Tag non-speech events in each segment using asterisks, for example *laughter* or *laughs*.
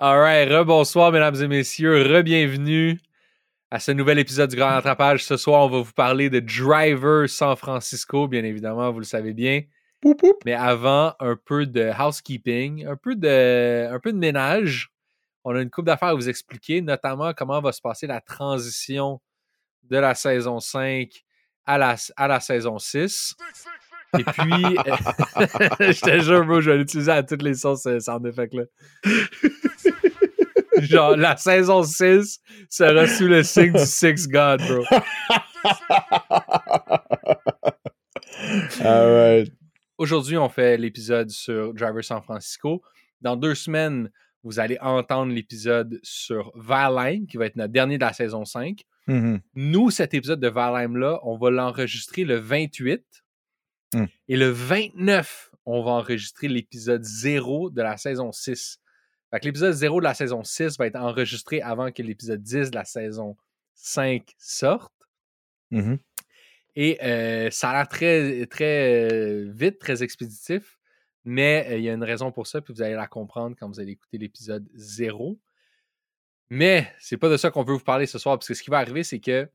Alright, rebonsoir mesdames et messieurs, re-bienvenue à ce nouvel épisode du Grand Attrapage. Ce soir, on va vous parler de Driver San Francisco, bien évidemment, vous le savez bien. Poup, poup. Mais avant, un peu de housekeeping, un peu de, un peu de ménage. On a une coupe d'affaires à vous expliquer, notamment comment va se passer la transition de la saison 5 à la, à la saison 6. Et puis, *laughs* je te jure, bro, je vais l'utiliser à toutes les sauces, ce sound effect-là. Genre, la saison 6 sera sous le signe du Six God, bro. *laughs* Alright. Aujourd'hui, on fait l'épisode sur Driver San Francisco. Dans deux semaines, vous allez entendre l'épisode sur Valheim, qui va être notre dernier de la saison 5. Mhm. Nous, cet épisode de Valheim-là, on va l'enregistrer le 28. Hmm. Et le 29, on va enregistrer l'épisode 0 de la saison 6. Fait que l'épisode 0 de la saison 6 va être enregistré avant que l'épisode 10 de la saison 5 sorte. Mhm. Et euh, ça a l'air très, très euh, vite, très expéditif, mais euh, il y a une raison pour ça, puis vous allez la comprendre quand vous allez écouter l'épisode 0. Mais c'est pas de ça qu'on veut vous parler ce soir, parce que ce qui va arriver, c'est que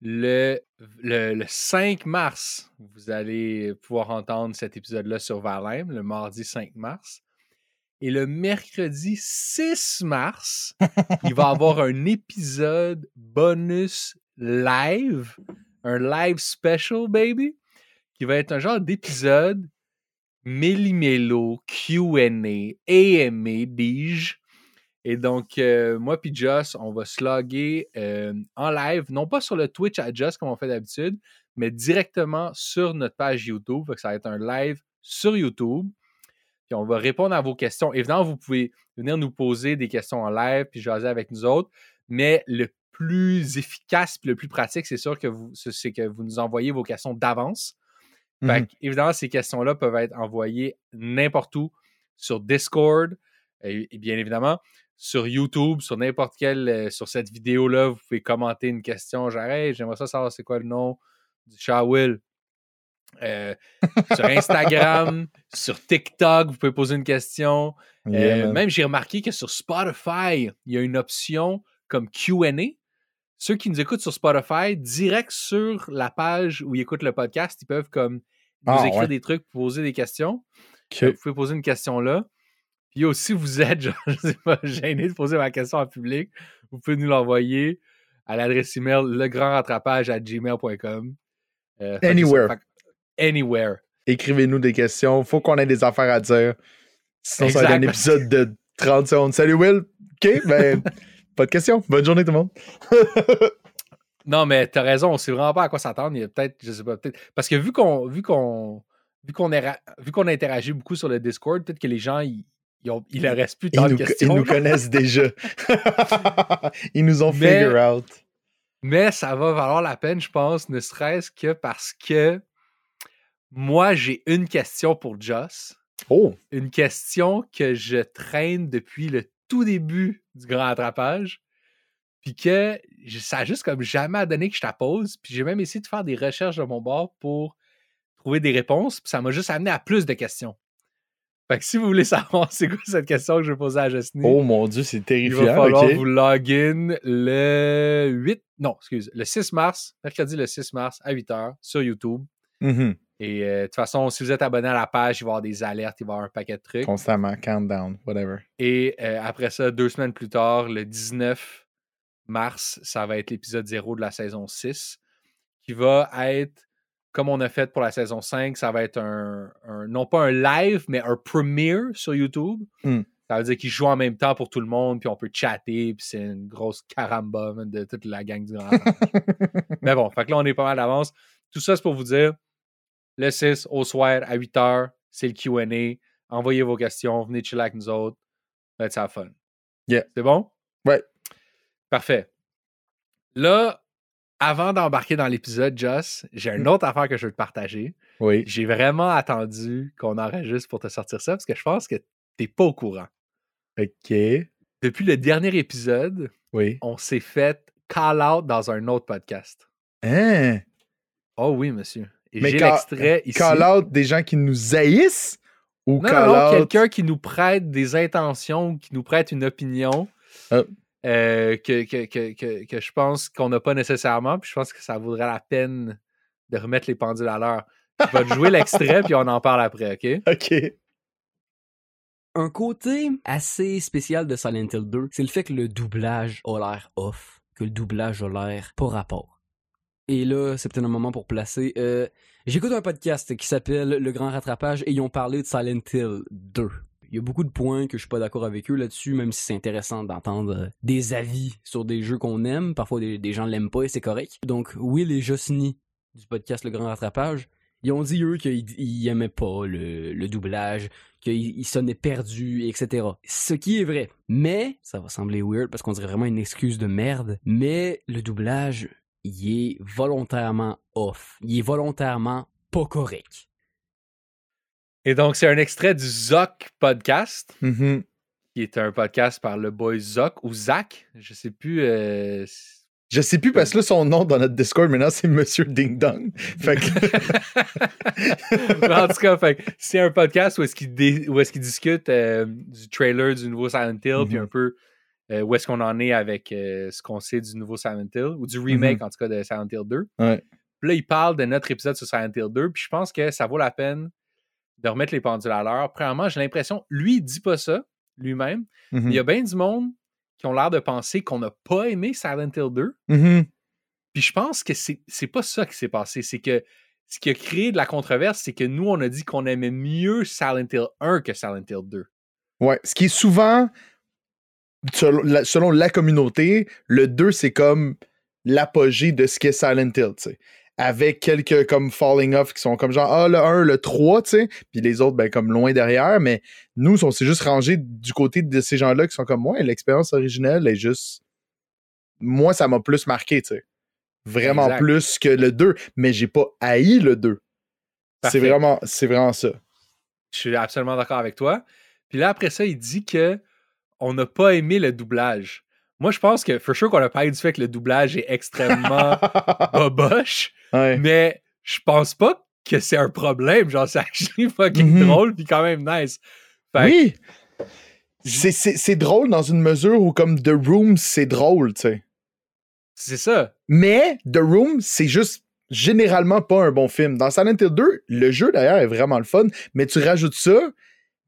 le, le, le 5 mars, vous allez pouvoir entendre cet épisode-là sur Valheim, le mardi 5 mars. Et le mercredi 6 mars, il va y avoir *laughs* un épisode bonus live, un live special, baby, qui va être un genre d'épisode méli-mélo, Q&A, AMA, dis-je. Et donc, euh, moi puis Joss, on va se loguer euh, en live, non pas sur le Twitch à Joss comme on fait d'habitude, mais directement sur notre page YouTube. Ça va être un live sur YouTube. Puis on va répondre à vos questions. Évidemment, vous pouvez venir nous poser des questions en live puis jaser avec nous autres. Mais le plus efficace puis le plus pratique, c'est sûr que vous, c'est que vous nous envoyez vos questions d'avance. Mhm. que, évidemment, ces questions-là peuvent être envoyées n'importe où sur Discord et, et bien évidemment sur YouTube, sur n'importe quelle, euh, sur cette vidéo-là, vous pouvez commenter une question, genre Hey, j'aimerais ça savoir c'est quoi le nom du chat Will. Euh, *laughs* sur Instagram, sur TikTok, vous pouvez poser une question. Yeah, Euh, même j'ai remarqué que sur Spotify, il y a une option comme QA. Ceux qui nous écoutent sur Spotify, direct sur la page où ils écoutent le podcast, ils peuvent comme nous Ah, écrire ouais. des trucs, poser des questions. Vous pouvez poser une question là. Puis aussi, vous êtes, *laughs* genre, je sais pas, gêné de poser ma question en public, vous pouvez nous l'envoyer à l'adresse email legrandratrapage à gmail.com. Euh, Anywhere. anywhere. Écrivez-nous des questions. Faut qu'on ait des affaires à dire. Sinon, ça va être un épisode de 30 secondes. Salut Will. OK, ben, *laughs* pas de questions. Bonne journée tout le monde. *laughs* Non, mais t'as raison, on sait vraiment pas à quoi s'attendre. Il y a peut-être, je sais pas, peut-être. Parce que vu qu'on vu qu'on vu qu'on est- vu qu'on interagit beaucoup sur le Discord, peut-être que les gens ils ont, il leur reste plus Ils tant de nous, questions. ils nous connaissent déjà. *laughs* ils nous ont Mais- figure out. Mais ça va valoir la peine, je pense, ne serait-ce que parce que moi, j'ai une question pour Joss. Oh, Une question que je traîne depuis le tout début du grand attrapage. Puis que ça a juste comme jamais donné que je la pose. Puis j'ai même essayé de faire des recherches de mon bord pour trouver des réponses. Puis ça m'a juste amené à plus de questions. Fait que si vous voulez *laughs* savoir c'est quoi cette question que je vais poser à Justine, oh mon Dieu, c'est il terrifiant. va falloir vous login le 8, non, excuse, le 6 mars, mercredi le 6 mars à 8h sur YouTube. Mhm. Et euh, de toute façon, si vous êtes abonné à la page, il va y avoir des alertes, il va y avoir un paquet de trucs. Constamment, countdown, whatever. Et euh, après ça, deux semaines plus tard, le 19 mars, ça va être l'épisode 0 de la saison 6, qui va être, comme on a fait pour la saison 5, ça va être un, un- non pas un live, mais un premiere sur YouTube. Hmm. Ça veut dire qu'ils jouent en même temps pour tout le monde, puis on peut chatter, puis c'est une grosse caramba de toute la gang du grand. *laughs* Mais bon, fait que là, on est pas mal d'avance. Tout ça, c'est pour vous dire, le 6 au soir à 8 h, c'est le QA. Envoyez vos questions, venez chiller avec nous autres. Let's have fun. Yeah. C'est bon? Ouais. Parfait. Là, avant d'embarquer dans l'épisode, Joss, j'ai une Mm. autre affaire que je veux te partager. Oui. J'ai vraiment attendu qu'on enregistre pour te sortir ça parce que je pense que t'es pas au courant. OK. Depuis le dernier épisode, Oui. on s'est fait call out dans un autre podcast. Hein? Oh oui, monsieur. Et Mais j'ai l'extrait ici. Call out des gens qui nous haïssent ou Non, call non, out. quelqu'un qui nous prête des intentions, qui nous prête une opinion Ah. Euh, que, que, que, que, que je pense qu'on n'a pas nécessairement, puis je pense que ça vaudrait la peine de remettre les pendules à l'heure. Je vais te jouer l'extrait, puis on en parle après, OK? *laughs* OK. Un côté assez spécial de Silent Hill 2, c'est le fait que le doublage a l'air off, que le doublage a l'air pas rapport. Et là, c'est peut-être un moment pour placer. euh, J'écoute un podcast qui s'appelle Le Grand Rattrapage et ils ont parlé de Silent Hill 2. Il y a beaucoup de points que je suis pas d'accord avec eux là-dessus, même si c'est intéressant d'entendre euh, des avis sur des jeux qu'on aime. Parfois, des, des gens l'aiment pas et c'est correct. Donc, Will et Josny du podcast Le Grand Rattrapage, ils ont dit, eux, qu'ils ils aimaient pas le, le doublage, qu'il il sonnait perdu, etc. Ce qui est vrai. Mais, ça va sembler weird parce qu'on dirait vraiment une excuse de merde, mais le doublage, il est volontairement off. Il est volontairement pas correct. Et donc, c'est un extrait du Zoc podcast, Mhm. qui est un podcast par le boy Zoc ou Zach, je sais plus. euh, Je sais plus parce que là, son nom dans notre Discord maintenant, c'est Monsieur Ding Dong. Fait que. *laughs* En tout cas, c'est un podcast où est-ce qu'il dé- où est-ce qu'il discute euh, du trailer du nouveau Silent Hill, puis Mhm. un peu euh, où est-ce qu'on en est avec euh, ce qu'on sait du nouveau Silent Hill, ou du remake en tout cas de Silent Hill 2. Ouais. Puis là, il parle de notre épisode sur Silent Hill 2, puis je pense que ça vaut la peine de remettre les pendules à l'heure. Premièrement, j'ai l'impression, lui, il dit pas ça lui-même, il y a bien du monde qui ont l'air de penser qu'on n'a pas aimé Silent Hill 2. Mhm. Puis je pense que c'est c'est pas ça qui s'est passé. C'est que ce qui a créé de la controverse, c'est que nous, on a dit qu'on aimait mieux Silent Hill 1 que Silent Hill 2. Ouais. Ce qui est souvent, selon la, selon la communauté, le 2, c'est comme l'apogée de ce qu'est Silent Hill, tu sais. Avec quelques comme falling off qui sont comme genre, ah, le 1, le 3, tu sais. Puis les autres, ben, comme loin derrière. Mais nous, on s'est juste rangé du côté de ces gens-là qui sont comme, ouais, l'expérience originelle est juste. Moi, ça m'a plus marqué, tu sais. Vraiment Exact. plus que le 2. Mais j'ai pas haï le 2. C'est vraiment, c'est vraiment ça. Je suis absolument d'accord avec toi. Puis là, après ça, il dit que on n'a pas aimé le doublage. Moi, je pense que, for sure, qu'on a parlé du fait que le doublage est extrêmement *laughs* boboche, Ouais. mais je pense pas que c'est un problème. Genre, c'est actually fucking Mhm. drôle, puis quand même nice. Fait Oui! C'est drôle dans une mesure où, comme The Room, c'est drôle, tu sais. c'est ça. Mais The Room, c'est juste généralement pas un bon film. Dans Silent Hill 2, le jeu d'ailleurs est vraiment le fun, mais tu rajoutes ça,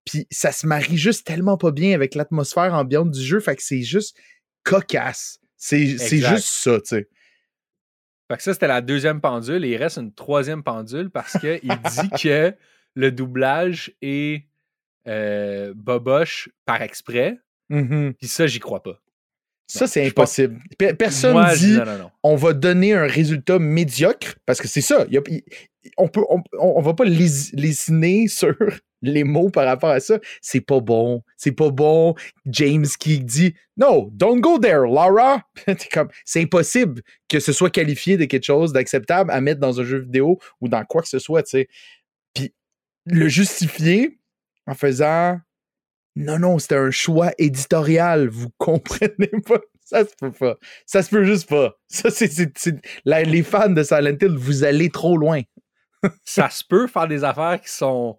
puis ça se marie juste tellement pas bien avec l'atmosphère ambiante du jeu, fait que c'est juste cocasse. C'est juste ça, tu sais. Fait que ça, c'était la deuxième pendule et il reste une troisième pendule parce qu'il dit *laughs* que le doublage est euh, boboche par exprès. Puis ça, j'y crois pas. Ça, c'est impossible. Pe- Personne Moi, dit non, non, non. on va donner un résultat médiocre parce que c'est ça. il y a- il- on peut, on, on va pas lés- lésiner *laughs* sur les mots par rapport à ça. C'est pas bon. C'est pas bon. James qui dit No, don't go there, Laura. *laughs* C'est impossible que ce soit qualifié de quelque chose d'acceptable à mettre dans un jeu vidéo ou dans quoi que ce soit, tu sais. Puis le justifier en faisant non, non, c'était un choix éditorial. Vous comprenez *laughs* pas? Ça se peut pas. Ça se peut juste pas. Ça, c'est, les fans de Silent Hill, vous allez trop loin. *laughs* Ça se peut faire des affaires qui sont,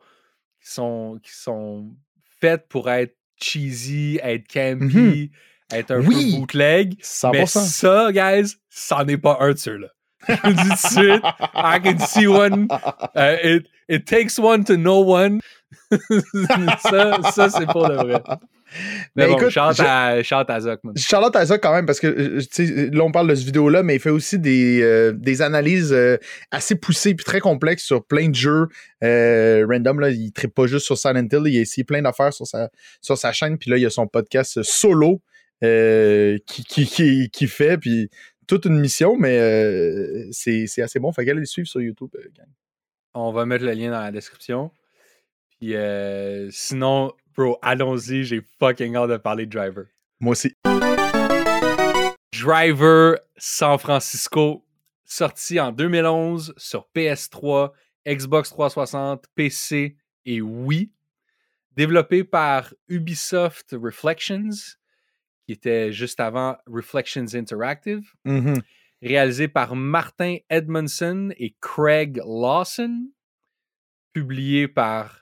qui sont, qui sont faites pour être cheesy, être campy, être un Oui. peu bootleg. 100%. Mais ça, guys, c'en est pas un de ceux-là. Je dis tout de suite. I can see one. *laughs* Uh, it, it takes one to know one. *laughs* ça, ça c'est pour le vrai. *laughs* Mais Ben, bon, écoute, chante, je- à, chante à Zoc. Charlotte quand même parce que euh, là on parle de cette vidéo là mais il fait aussi des, euh, des analyses euh, assez poussées puis très complexes sur plein de jeux Euh, random là il ne pas juste sur Silent Hill il a essayé plein d'affaires sur sa sur sa chaîne puis là il y a son podcast solo qui, qui, qui, qui fait puis toute une mission mais c'est assez bon fait qu'allez le suivre sur YouTube gang. On va mettre le lien dans la description. Puis euh, sinon, bro, allons-y, j'ai fucking hâte de parler de Driver. moi aussi Driver San Francisco, sorti en 2011 sur PS3, Xbox 360, PC et Wii. Développé par Ubisoft Reflections, qui était juste avant Reflections Interactive. Mhm. Réalisé par Martin Edmondson et Craig Lawson. Publié par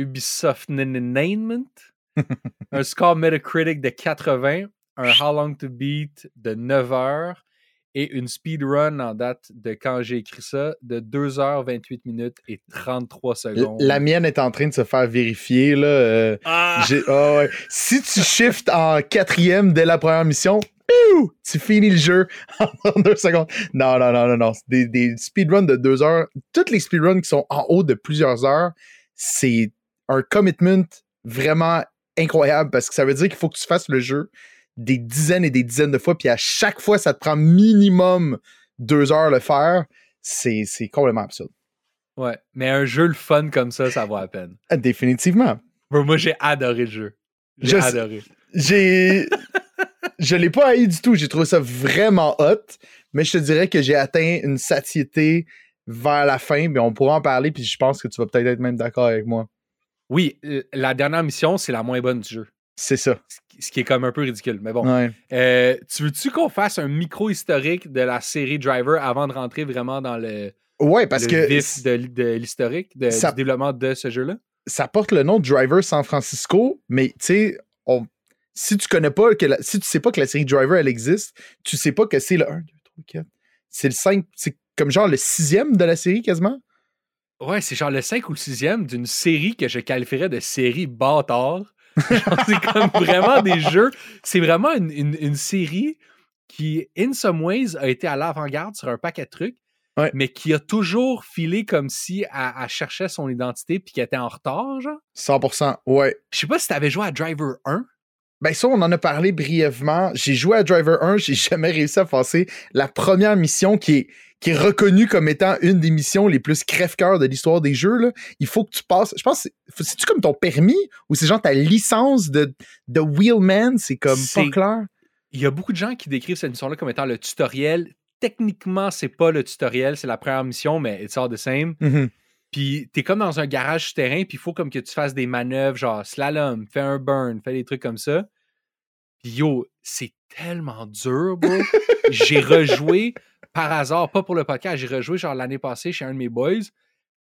Ubisoft Entertainment, *laughs* un score Metacritic de 80, un How Long to Beat de 9 heures et une speedrun en date de quand j'ai écrit ça de 2h28 minutes et 33 secondes. La mienne est en train de se faire vérifier. Là, euh, Ah! ah ouais. Si tu *laughs* shifts en quatrième dès la première mission, piou, tu finis le jeu *laughs* en deux secondes. Non, non, non, non, non. Des, des speedruns de deux heures. Toutes les speedruns qui sont en haut de plusieurs heures, c'est un commitment vraiment incroyable parce que ça veut dire qu'il faut que tu fasses le jeu des dizaines et des dizaines de fois, puis à chaque fois, ça te prend minimum deux heures le faire. C'est c'est complètement absurde. Ouais, mais un jeu le fun comme ça, ça vaut la peine. Ah, Définitivement. Moi, j'ai adoré le jeu. J'ai Je adoré. J'ai. *laughs* je l'ai pas haï du tout. J'ai trouvé ça vraiment hot. Mais je te dirais que j'ai atteint une satiété vers la fin. Mais on pourra en parler. Puis je pense que tu vas peut-être être même d'accord avec moi. Oui, la dernière mission, c'est la moins bonne du jeu. C'est ça. Ce qui- est comme un peu ridicule. Mais bon. Ouais. Euh, tu veux-tu qu'on fasse un micro-historique de la série Driver avant de rentrer vraiment dans le, Ouais, parce le que vif de, l'historique, du développement de ce jeu-là? ça porte le nom de Driver San Francisco. Mais tu sais, on- si tu connais pas que la- si tu sais pas que la série Driver elle existe, tu sais pas que c'est le 1, 2, 3, 4. C'est le 5. C'est comme genre le sixième de la série quasiment? Ouais, c'est genre le 5 ou le 6e d'une série que je qualifierais de série bâtard. *laughs* C'est comme vraiment des jeux. C'est vraiment une, une- une série qui, in some ways, a été à l'avant-garde sur un paquet de trucs, Ouais. mais qui a toujours filé comme si elle, elle cherchait son identité puis qu'elle était en retard, genre. 100%. Ouais. Je sais pas si t'avais joué à Driver 1. Ben ça, on en a parlé brièvement. J'ai joué à Driver 1, j'ai *laughs* jamais réussi à passer la première mission qui est, qui est reconnue comme étant une des missions les plus crève-cœur de l'histoire des jeux. Là. Il faut que tu passes. Je pense, c'est-tu comme ton permis ou c'est genre ta licence de, de Wheelman? C'est comme pas C'est- clair. Il y a beaucoup de gens qui décrivent cette mission-là comme étant le tutoriel. Techniquement, c'est pas le tutoriel, c'est la première mission, mais it's all the same. Mhm. Puis t'es comme dans un garage souterrain, puis il faut comme que tu fasses des manœuvres, genre slalom, fais un burn, fais des trucs comme ça. Puis yo, c'est tellement dur, bro. j'ai rejoué par hasard, pas pour le podcast, j'ai rejoué genre l'année passée chez un de mes boys,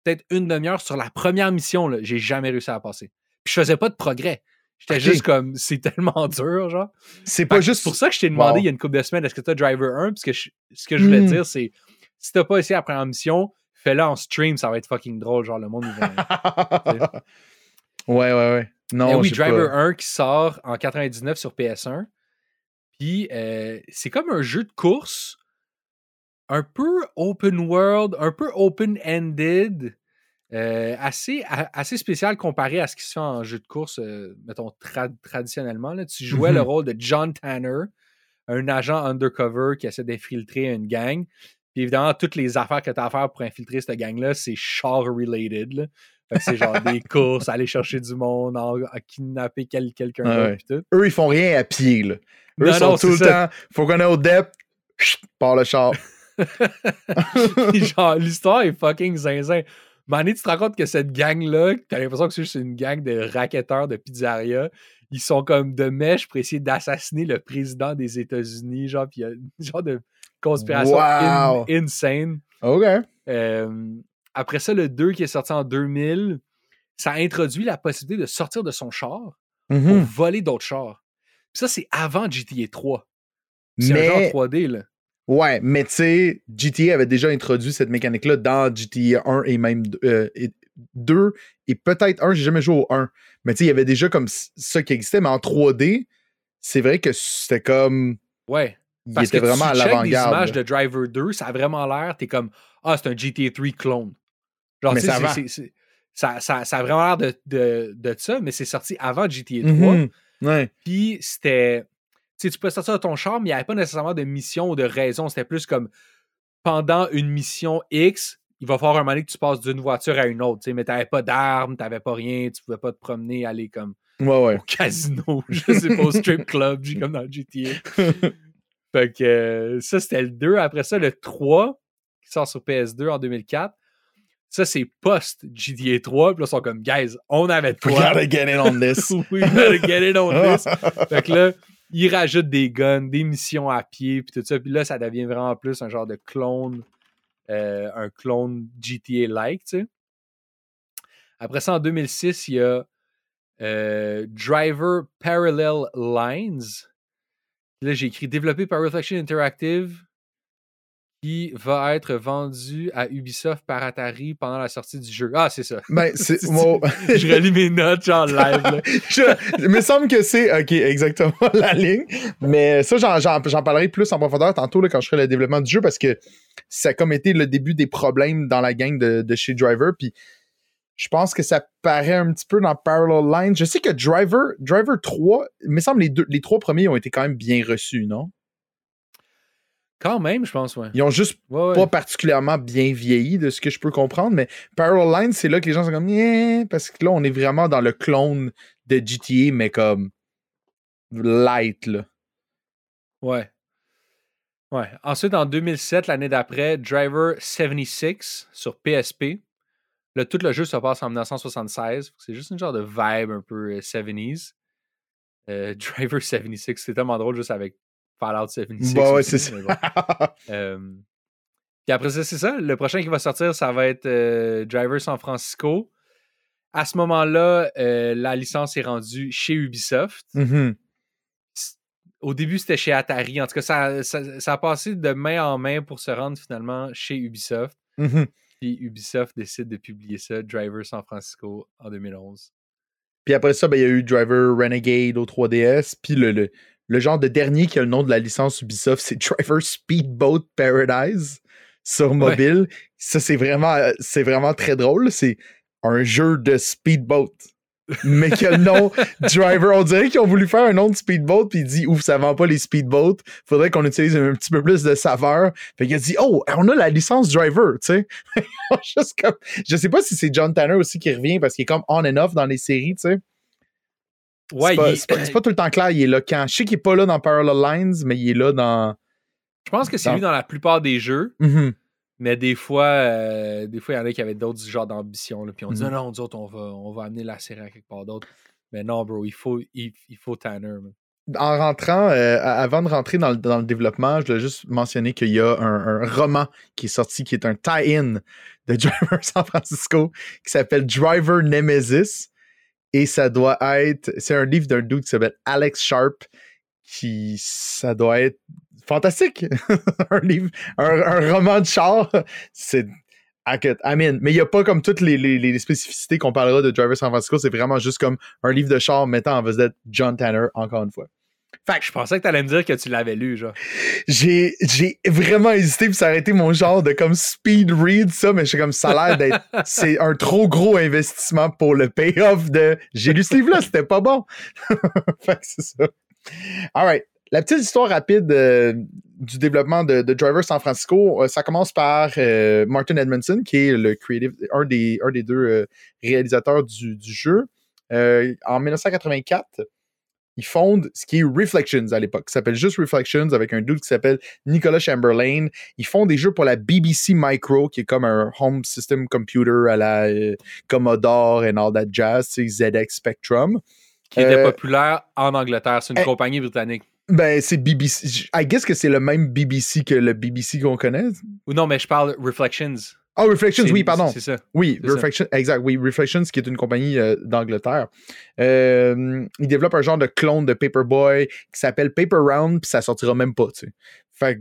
peut-être une demi-heure sur la première mission, là. J'ai jamais réussi à la passer. Puis je faisais pas de progrès. J'étais juste comme, c'est tellement dur, genre. C'est pas juste. Pour ça que je t'ai demandé Wow. il y a une couple de semaines, est-ce que tu as Driver 1? Parce que je- ce que je voulais Hmm. dire, c'est si t'as pas essayé la première mission, fais-le en stream, ça va être fucking drôle. Genre, le monde, vont. *laughs* ouais, ouais, ouais. Non, Eh oui, Driver pas- 1 qui sort en 99 sur PS1. Puis euh, c'est comme un jeu de course un peu open world, un peu open-ended, euh, assez, a- assez spécial comparé à ce qui se fait en jeu de course, euh, mettons, tra- traditionnellement. Là. Tu jouais le Mhm. rôle de John Tanner, un agent undercover qui essaie d'infiltrer une gang. Puis évidemment, toutes les affaires que tu as à faire pour infiltrer cette gang-là, c'est char-related. c'est genre des *laughs* courses, aller chercher du monde, en- à kidnapper quel- quelqu'un ouais. tout. Eux, ils font rien à pied, là. Eux Non, sont non, tout le ça. temps. Faut qu'on ait au depth. Par le char. *laughs* Genre, l'histoire est fucking zinzin. Mané, tu te rends compte que cette gang-là, t'as l'impression que c'est juste une gang de raquetteurs de pizzeria. Ils sont comme de mèche pour essayer d'assassiner le président des États-Unis. Genre, puis il y a une genre de conspiration in- insane. OK. Euh, après ça, le 2 qui est sorti en 2000, ça introduit la possibilité de sortir de son char pour Mhm. voler d'autres chars. Puis ça, c'est avant GTA 3. C'est un Mais- genre 3D, là. Ouais, mais tu sais, GTA avait déjà introduit cette mécanique-là dans GTA 1 et même 2 et peut-être 1, j'ai jamais joué au 1. Mais tu sais, il y avait déjà comme ça qui existait, mais en 3D, c'est vrai que c'était comme. Ouais. Il Parce était que vraiment à tu des l'avant-garde. images de Driver 2, ça a vraiment l'air, t'es comme, ah, c'est un GTA 3 clone. Genre, Mais ça ça, ça, ça a vraiment l'air de, de, de ça, mais c'est sorti avant GTA 3. Mhm. Ouais. Puis c'était. Tu sais, tu peux sortir de ton char, mais il n'y avait pas nécessairement de mission ou de raison. C'était plus comme pendant une mission X, il va falloir un moment donné que tu passes d'une voiture à une autre. Mais tu n'avais pas d'armes, tu n'avais pas rien, tu pouvais pas te promener, aller comme Ouais, ouais. au *laughs* casino, je sais pas, au strip club, comme dans le GTA. *laughs* fait que euh, ça, c'était le 2. Après ça, le 3, qui sort sur PS2 en 2004. Ça, c'est post-GTA 3. Puis là, ils sont comme, guys, on avait de We gotta get in on this. *laughs* We gotta get it on this. *laughs* Fait que là, ils rajoutent des guns, des missions à pied, puis tout ça. Puis là, ça devient vraiment plus un genre de clone, euh, un clone GTA-like, tu sais. Après ça, en 2006, il y a euh, Driver Parallel Lines. Là, j'ai écrit développé par Reflection Interactive qui va être vendu à Ubisoft par Atari pendant la sortie du jeu. Ah, c'est ça. Ben, *laughs* c'est. Je relis mes notes, genre live. là. *laughs* Je- il me semble que c'est ok exactement la ligne mais ça j'en, j'en- j'en parlerai plus en profondeur tantôt là, quand je ferai le développement du jeu parce que ça a comme été le début des problèmes dans la gang de, de chez Driver puis je pense que ça paraît un petit peu dans Parallel Lines je sais que Driver Driver 3 il me semble les deux les trois premiers ont été quand même bien reçus non? Quand même, je pense, ouais. ils ont juste Ouais, ouais. pas particulièrement bien vieilli de ce que je peux comprendre, mais Parallel Lines, c'est là que les gens sont comme parce que là, on est vraiment dans le clone de GTA, mais comme light, là. Ouais. Ouais. Ensuite, en 2007, l'année d'après, Driver 76 sur PSP. Là, tout le jeu se passe en 1976. C'est juste une genre de vibe un peu euh, 70s. Euh, Driver 76, c'est tellement drôle juste avec Fallout 76. Bah ouais, c'est ça. bon. *laughs* Euh, Puis après ça, c'est ça. Le prochain qui va sortir, ça va être euh, Driver San Francisco. À ce moment-là, euh, la licence est rendue chez Ubisoft Mhm. au début, c'était chez Atari. En tout cas, ça, ça, ça a passé de main en main pour se rendre finalement chez Ubisoft. Mhm. Puis Ubisoft décide de publier ça, Driver San Francisco, en 2011. Puis après ça, ben, il y a eu Driver Renegade au 3DS. Puis le, le, le genre de dernier qui a le nom de la licence Ubisoft, c'est *laughs* Driver Speedboat Paradise sur mobile. Ça, c'est vraiment, euh, c'est vraiment très drôle. C'est un jeu de speedboat. Mais qui a le nom Driver. On dirait qu'ils ont voulu faire un nom de speedboat, puis il dit Ouf, ça vend pas les speedboats. Faudrait qu'on utilise un petit peu plus de saveur. Fait qu'il a dit Oh, on a la licence Driver, tu sais. *laughs* Juste comme. Je sais pas si c'est John Tanner aussi qui revient parce qu'il est comme on and off dans les séries, tu sais. Ouais, c'est, pas, il- pas- c'est pas tout le temps clair, il est là quand. Je sais qu'il est pas là dans Parallel Lines, mais il est là dans. je pense que c'est dans- lui dans la plupart des jeux, Mhm. Mais des fois, euh, des fois, il y en a qui avaient d'autres genres d'ambitions. là, Puis on dit Mhm. Ah non, nous autres, on va, on va amener la série à quelque part d'autre. Mais non, bro, il faut, il, il faut Tanner. man. En rentrant, euh, avant de rentrer dans le, dans le développement, je voulais juste mentionner qu'il y a un, un roman qui est sorti qui est un tie-in de *laughs* Driver San Francisco qui s'appelle Driver Nemesis. Et ça doit être. C'est un livre d'un dude qui s'appelle Alex Sharp qui. Ça doit être fantastique. *laughs* un livre, un, un roman de char. C'est. I mean, mais il n'y a pas comme toutes les, les- les spécificités qu'on parlera de Driver San Francisco. C'est vraiment juste comme un livre de char mettant en vedette John Tanner, encore une fois. Fait que je pensais que t'allais me dire que tu l'avais lu, genre. J'ai, j'ai vraiment hésité puis ça aurait été mon genre de comme speed read ça, mais je suis comme ça a l'air d'être *laughs* c'est un trop gros investissement pour le payoff de j'ai lu ce livre-là, c'était pas bon. *laughs* fait que c'est ça. Alright. La petite histoire rapide euh, du développement de, de Driver San Francisco, euh, ça commence par euh, Martin Edmondson, qui est le creative, un des, un des deux réalisateurs du, du jeu. En 1984, ils fondent ce qui est Reflections à l'époque. Ça s'appelle juste Reflections avec un dude qui s'appelle Nicolas Chamberlain. Ils font des jeux pour la BBC Micro, qui est comme un home system computer à la Commodore and all that jazz, c'est ZX Spectrum. Qui était populaire en Angleterre. C'est une eh, compagnie britannique. Ben, c'est BBC. I guess que c'est le même BBC que le BBC qu'on connaît. Ou non, mais je parle Reflections. Oh, Reflections, oui, pardon. C'est ça. Oui, C'est ça. Reflection, exact, oui, Reflections, qui est une compagnie euh, d'Angleterre. Euh, ils développent un genre de clone de Paperboy qui s'appelle Paper Round, puis ça sortira même pas, tu sais. Fait que,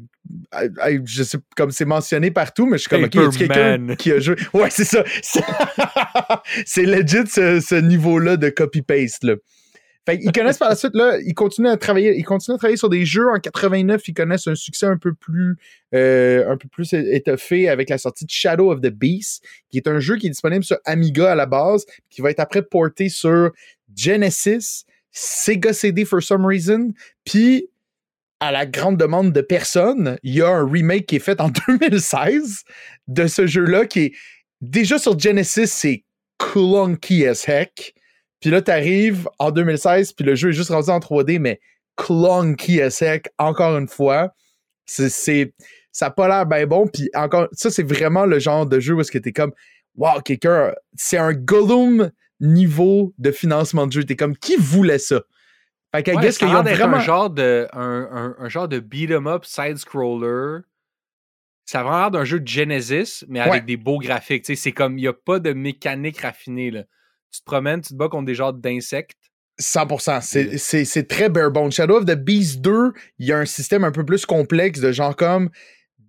euh, je sais, comme c'est mentionné partout, mais je suis comme, ok, y a-tu quelqu'un qui a joué? Ouais, c'est ça. C'est- *laughs* c'est legit ce, ce niveau-là de copy-paste, là. Fait qu'ils connaissent par la suite, là, ils continuent à travailler, ils continuent à travailler sur des jeux. En 89, ils connaissent un succès un peu plus, euh, un peu plus étoffé avec la sortie de Shadow of the Beast, qui est un jeu qui est disponible sur Amiga à la base, qui va être après porté sur Genesis, Sega CD for some reason, puis à la grande demande de personne, il y a un remake qui est fait en *laughs* 2016 de ce jeu-là qui est déjà sur Genesis, c'est clunky as heck. Puis là, t'arrives en 2016, puis le jeu est juste rendu en 3D, mais clunky as heck, encore une fois. C'est, ça n'a pas l'air bien bon. Puis encore, ça, c'est vraiment le genre de jeu où est-ce que t'es comme, wow, quelqu'un, c'est un Gollum niveau de financement de jeu. T'es comme, qui voulait ça? Fait qu'à Ouais, qu'ils ont vraiment. un genre de un, un- un genre de beat 'em up side scroller ça a vraiment l'air d'un jeu de Genesis, mais avec des beaux graphiques. C'est comme, il n'y a pas de mécanique raffinée. Là. Tu te promènes, tu te bats contre des genres d'insectes. 100%. C'est- C'est c'est très bare bone. Shadow of the Beast 2, il y a un système un peu plus complexe de genre comme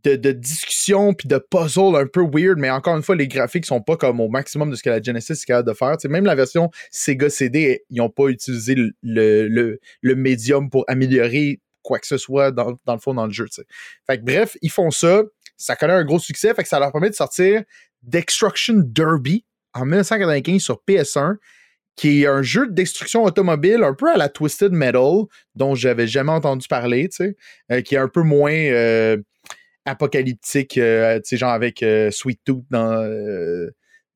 de, de discussion puis de puzzle un peu weird, mais encore une fois, les graphiques sont pas comme au maximum de ce que la Genesis est capable de faire. Même la version Sega CD, ils n'ont pas utilisé le, le, le, le médium pour améliorer quoi que ce soit dans, dans le fond dans le jeu. Fait que bref, ils font ça. Ça connaît un gros succès, fait que ça leur permet de sortir Destruction Derby en 1995 sur PS1 qui est un jeu de destruction automobile un peu à la Twisted Metal, dont j'avais jamais entendu parler, tu sais, euh, qui est un peu moins euh, apocalyptique, euh, tu genre avec euh, Sweet Tooth dans,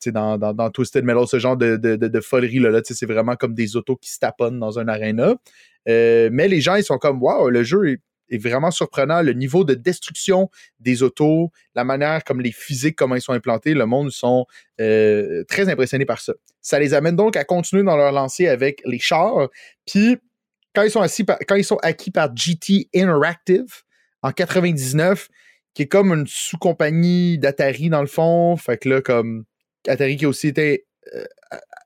dans, dans, Twisted Metal, ce genre de, de, de, de folerie, là, là tu sais, c'est vraiment comme des autos qui se taponnent dans un arena. Mais les gens, ils sont comme, waouh, le jeu est, est vraiment surprenant. Le niveau de destruction des autos, la manière comme les physiques, comment ils sont implantés, le monde sont euh, très impressionnés par ça. Ça les amène donc à continuer dans leur lancée avec les chars. Puis, quand ils sont, quand ils sont acquis par GT Interactive en 99, qui est comme une sous-compagnie d'Atari dans le fond, fait que là, comme Atari qui a aussi été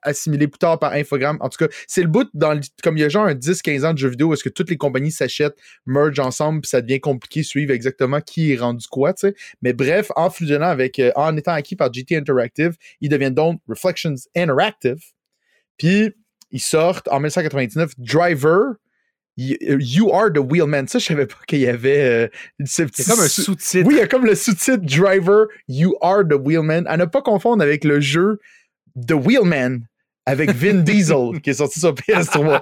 assimilé plus tard par Infogrames. En tout cas, c'est le bout dans le- comme il y a genre un 10-15 ans de jeux vidéo où est-ce que toutes les compagnies s'achètent, merge ensemble, puis ça devient compliqué de suivre exactement qui est rendu quoi, tu sais. Mais bref, en fusionnant avec, euh, en étant acquis par GT Interactive, ils deviennent donc Reflections Interactive. Puis, ils sortent en 1999 Driver, euh, You Are the Wheelman. Ça, je savais pas qu'il y avait euh, ce petit C'est comme un sous- sous-titre. oui, il y a comme le sous-titre Driver, You Are the Wheelman. À ne pas confondre avec le jeu The Wheelman avec Vin *laughs* Diesel qui est sorti sur PS3. *laughs*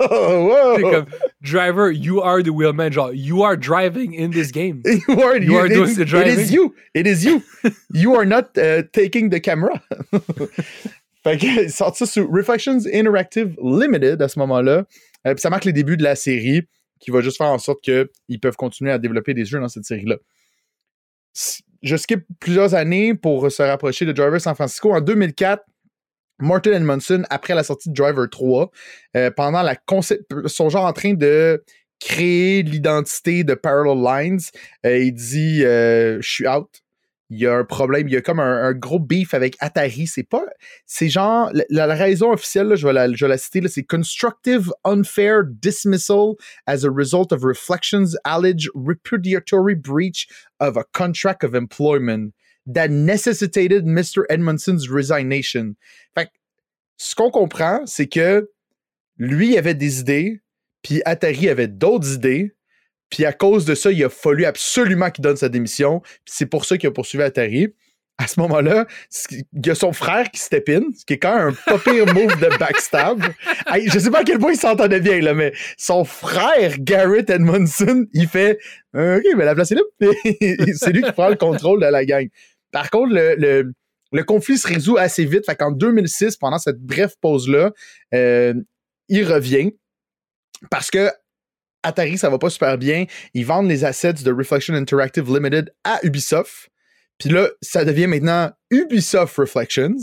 *laughs* Wow! C'est comme Driver, you are the wheelman. Genre, you are driving in this game. You are, You are it doing is- the It driving. is you. It is you. You are not uh, taking the camera. fait que il sort ça sur Reflections Interactive Limited à ce moment-là. Euh, ça marque les débuts de la série qui va juste faire en sorte qu'ils peuvent continuer à développer des jeux dans cette série-là. Je skip plusieurs années pour se rapprocher de Driver San Francisco. En 2004, Martin Edmondson, après la sortie de Driver 3, euh, pendant la concept, sont genre en train de créer l'identité de Parallel Lines. Euh, il dit euh, Je suis out. Il y a un problème. Il y a comme un, gros beef avec Atari. C'est pas. C'est genre. La, raison officielle, je, vais la, je vais la citer, c'est Constructive Unfair Dismissal as a result of Reflections Allege Repudiatory Breach of a Contract of Employment that necessitated Mr. Edmondson's resignation. Fait que, ce qu'on comprend, c'est que lui avait des idées, puis Atari avait d'autres idées, puis à cause de ça, il a fallu absolument qu'il donne sa démission, c'est pour ça qu'il a poursuivi Atari. À ce moment-là, il y a son frère qui step in, ce qui est quand même un pas pire move de backstab. *laughs* Hey, je sais pas à quel point il s'entendait bien, là, mais son frère, Garrett Edmondson, il fait OK, mais la place est libre. *laughs* c'est lui qui prend le contrôle de la gang. Par contre, le, le, le conflit se résout assez vite. Fait qu'en 2006, pendant cette brève pause-là, euh, il revient parce que Atari, ça va pas super bien. Ils vendent les assets de Reflection Interactive Limited à Ubisoft. Puis là, ça devient maintenant Ubisoft Reflections.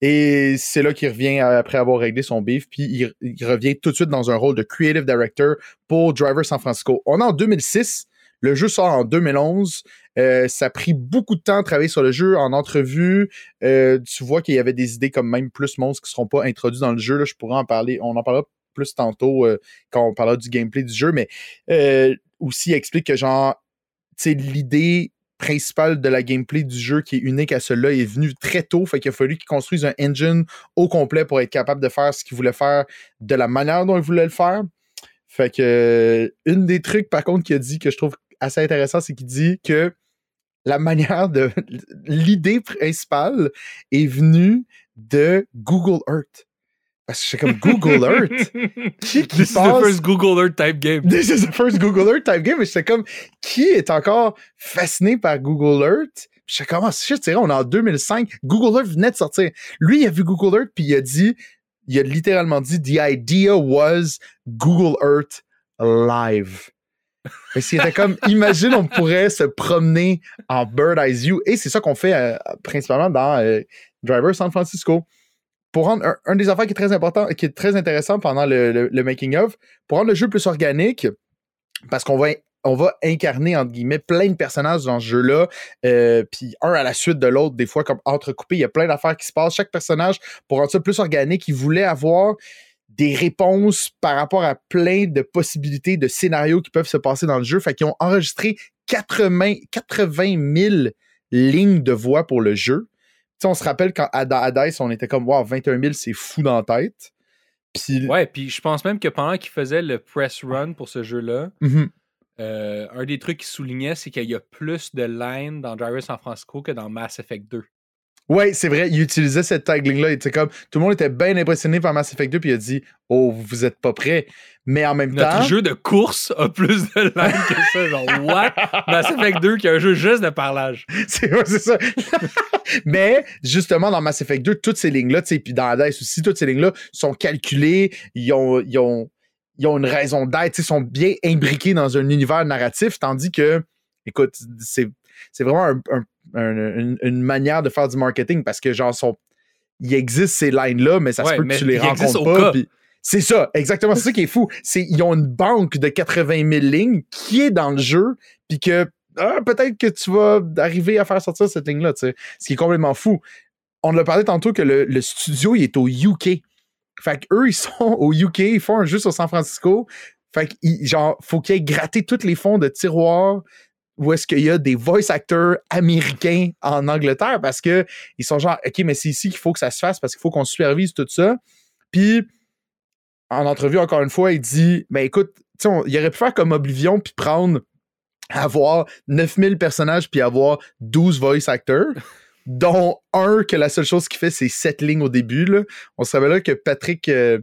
Et c'est là qu'il revient après avoir réglé son beef. Puis il, il revient tout de suite dans un rôle de Creative Director pour Driver San Francisco. On est en 2006. Le jeu sort en 2011. Euh, ça a pris beaucoup de temps à travailler sur le jeu en entrevue. Euh, tu vois qu'il y avait des idées comme même plus monstres qui ne seront pas introduits dans le jeu. Là, je pourrais en parler. On en parlera plus tantôt euh, quand on parlera du gameplay du jeu. Mais euh, aussi, explique que genre, l'idée principale de la gameplay du jeu qui est unique à cela est venue très tôt. Fait qu'il a fallu qu'il construise un engine au complet pour être capable de faire ce qu'il voulait faire de la manière dont il voulait le faire. Fait que euh, une des trucs, par contre, qu'il a dit que je trouve assez intéressant, c'est qu'il dit que la manière de. L'idée principale est venue de Google Earth. Parce que c'est comme Google *laughs* Earth. Qui, qui This is the first Google Earth type game. This is the first Google Earth type game. Mais j'étais comme, qui est encore fasciné par Google Earth? J'étais comme, ah, shit, c'est vrai, on est en 2005. Google Earth venait de sortir. Lui, il a vu Google Earth, puis il a dit, il a littéralement dit, the idea was Google Earth live. Parce qu'il était comme, *laughs* imagine, on pourrait se promener en Bird Eye View. Et c'est ça qu'on fait euh, principalement dans euh, Driver San Francisco. Pour rendre un, des affaires qui est très important, qui est très intéressant pendant le, making of, pour rendre le jeu plus organique, parce qu'on va on va incarner, entre guillemets, plein de personnages dans ce jeu-là, euh, puis un à la suite de l'autre, des fois comme entrecoupé. Il y a plein d'affaires qui se passent. Chaque personnage, pour rendre ça plus organique, il voulait avoir des réponses par rapport à plein de possibilités de scénarios qui peuvent se passer dans le jeu. Fait qu'ils ont enregistré 80, 80 000 lignes de voix pour le jeu. On se rappelle quand à Hades, on était comme, wow, 21 000, c'est fou dans la tête. Puis... Ouais, puis je pense même que pendant qu'il faisait le press run pour ce jeu-là, Mhm. euh, un des trucs qu'il soulignait, c'est qu'il y a plus de lines dans Driver San Francisco que dans Mass Effect 2. Ouais, c'est vrai, il utilisait cette tagline-là. Comme, tout le monde était bien impressionné par Mass Effect 2, puis il a dit, oh, vous êtes pas prêts. Mais en même Notre temps. jeu de course a plus de lines que ça. Genre, *laughs* what? Mass Effect 2 qui est un jeu juste de parlage. *laughs* C'est ouais, c'est ça. *laughs* Mais justement, dans Mass Effect 2, toutes ces lignes-là, sais, puis dans Hades aussi, toutes ces lignes-là sont calculées, ils ont, ils ont, ils ont une raison d'être, ils sont bien imbriqués dans un univers narratif, tandis que, écoute, c'est, c'est vraiment un- un- un- une, une manière de faire du marketing parce que, genre, il existe ces lines-là, mais ça se peut que tu les rencontres pas. c'est ça, exactement. C'est ça qui est fou. C'est, ils ont une banque de 80 000 lignes qui est dans le jeu, puis que ah, peut-être que tu vas arriver à faire sortir cette ligne-là, tu sais. Ce qui est complètement fou. On l'a parlé tantôt que le, le studio, il est au UK. Fait qu'eux, ils sont au UK, ils font un jeu sur San Francisco. Fait que, genre, faut qu'ils aient gratté tous les fonds de tiroir où est-ce qu'il y a des voice actors américains en Angleterre parce que ils sont genre, OK, mais c'est ici qu'il faut que ça se fasse parce qu'il faut qu'on supervise tout ça. Puis, en entrevue, encore une fois, il dit, ben écoute, on- il aurait pu faire comme Oblivion puis prendre, avoir 9000 personnages puis avoir 12 voice actors, dont un que la seule chose qu'il fait, c'est 7 lignes au début. Là. On rappelle là que Patrick. euh,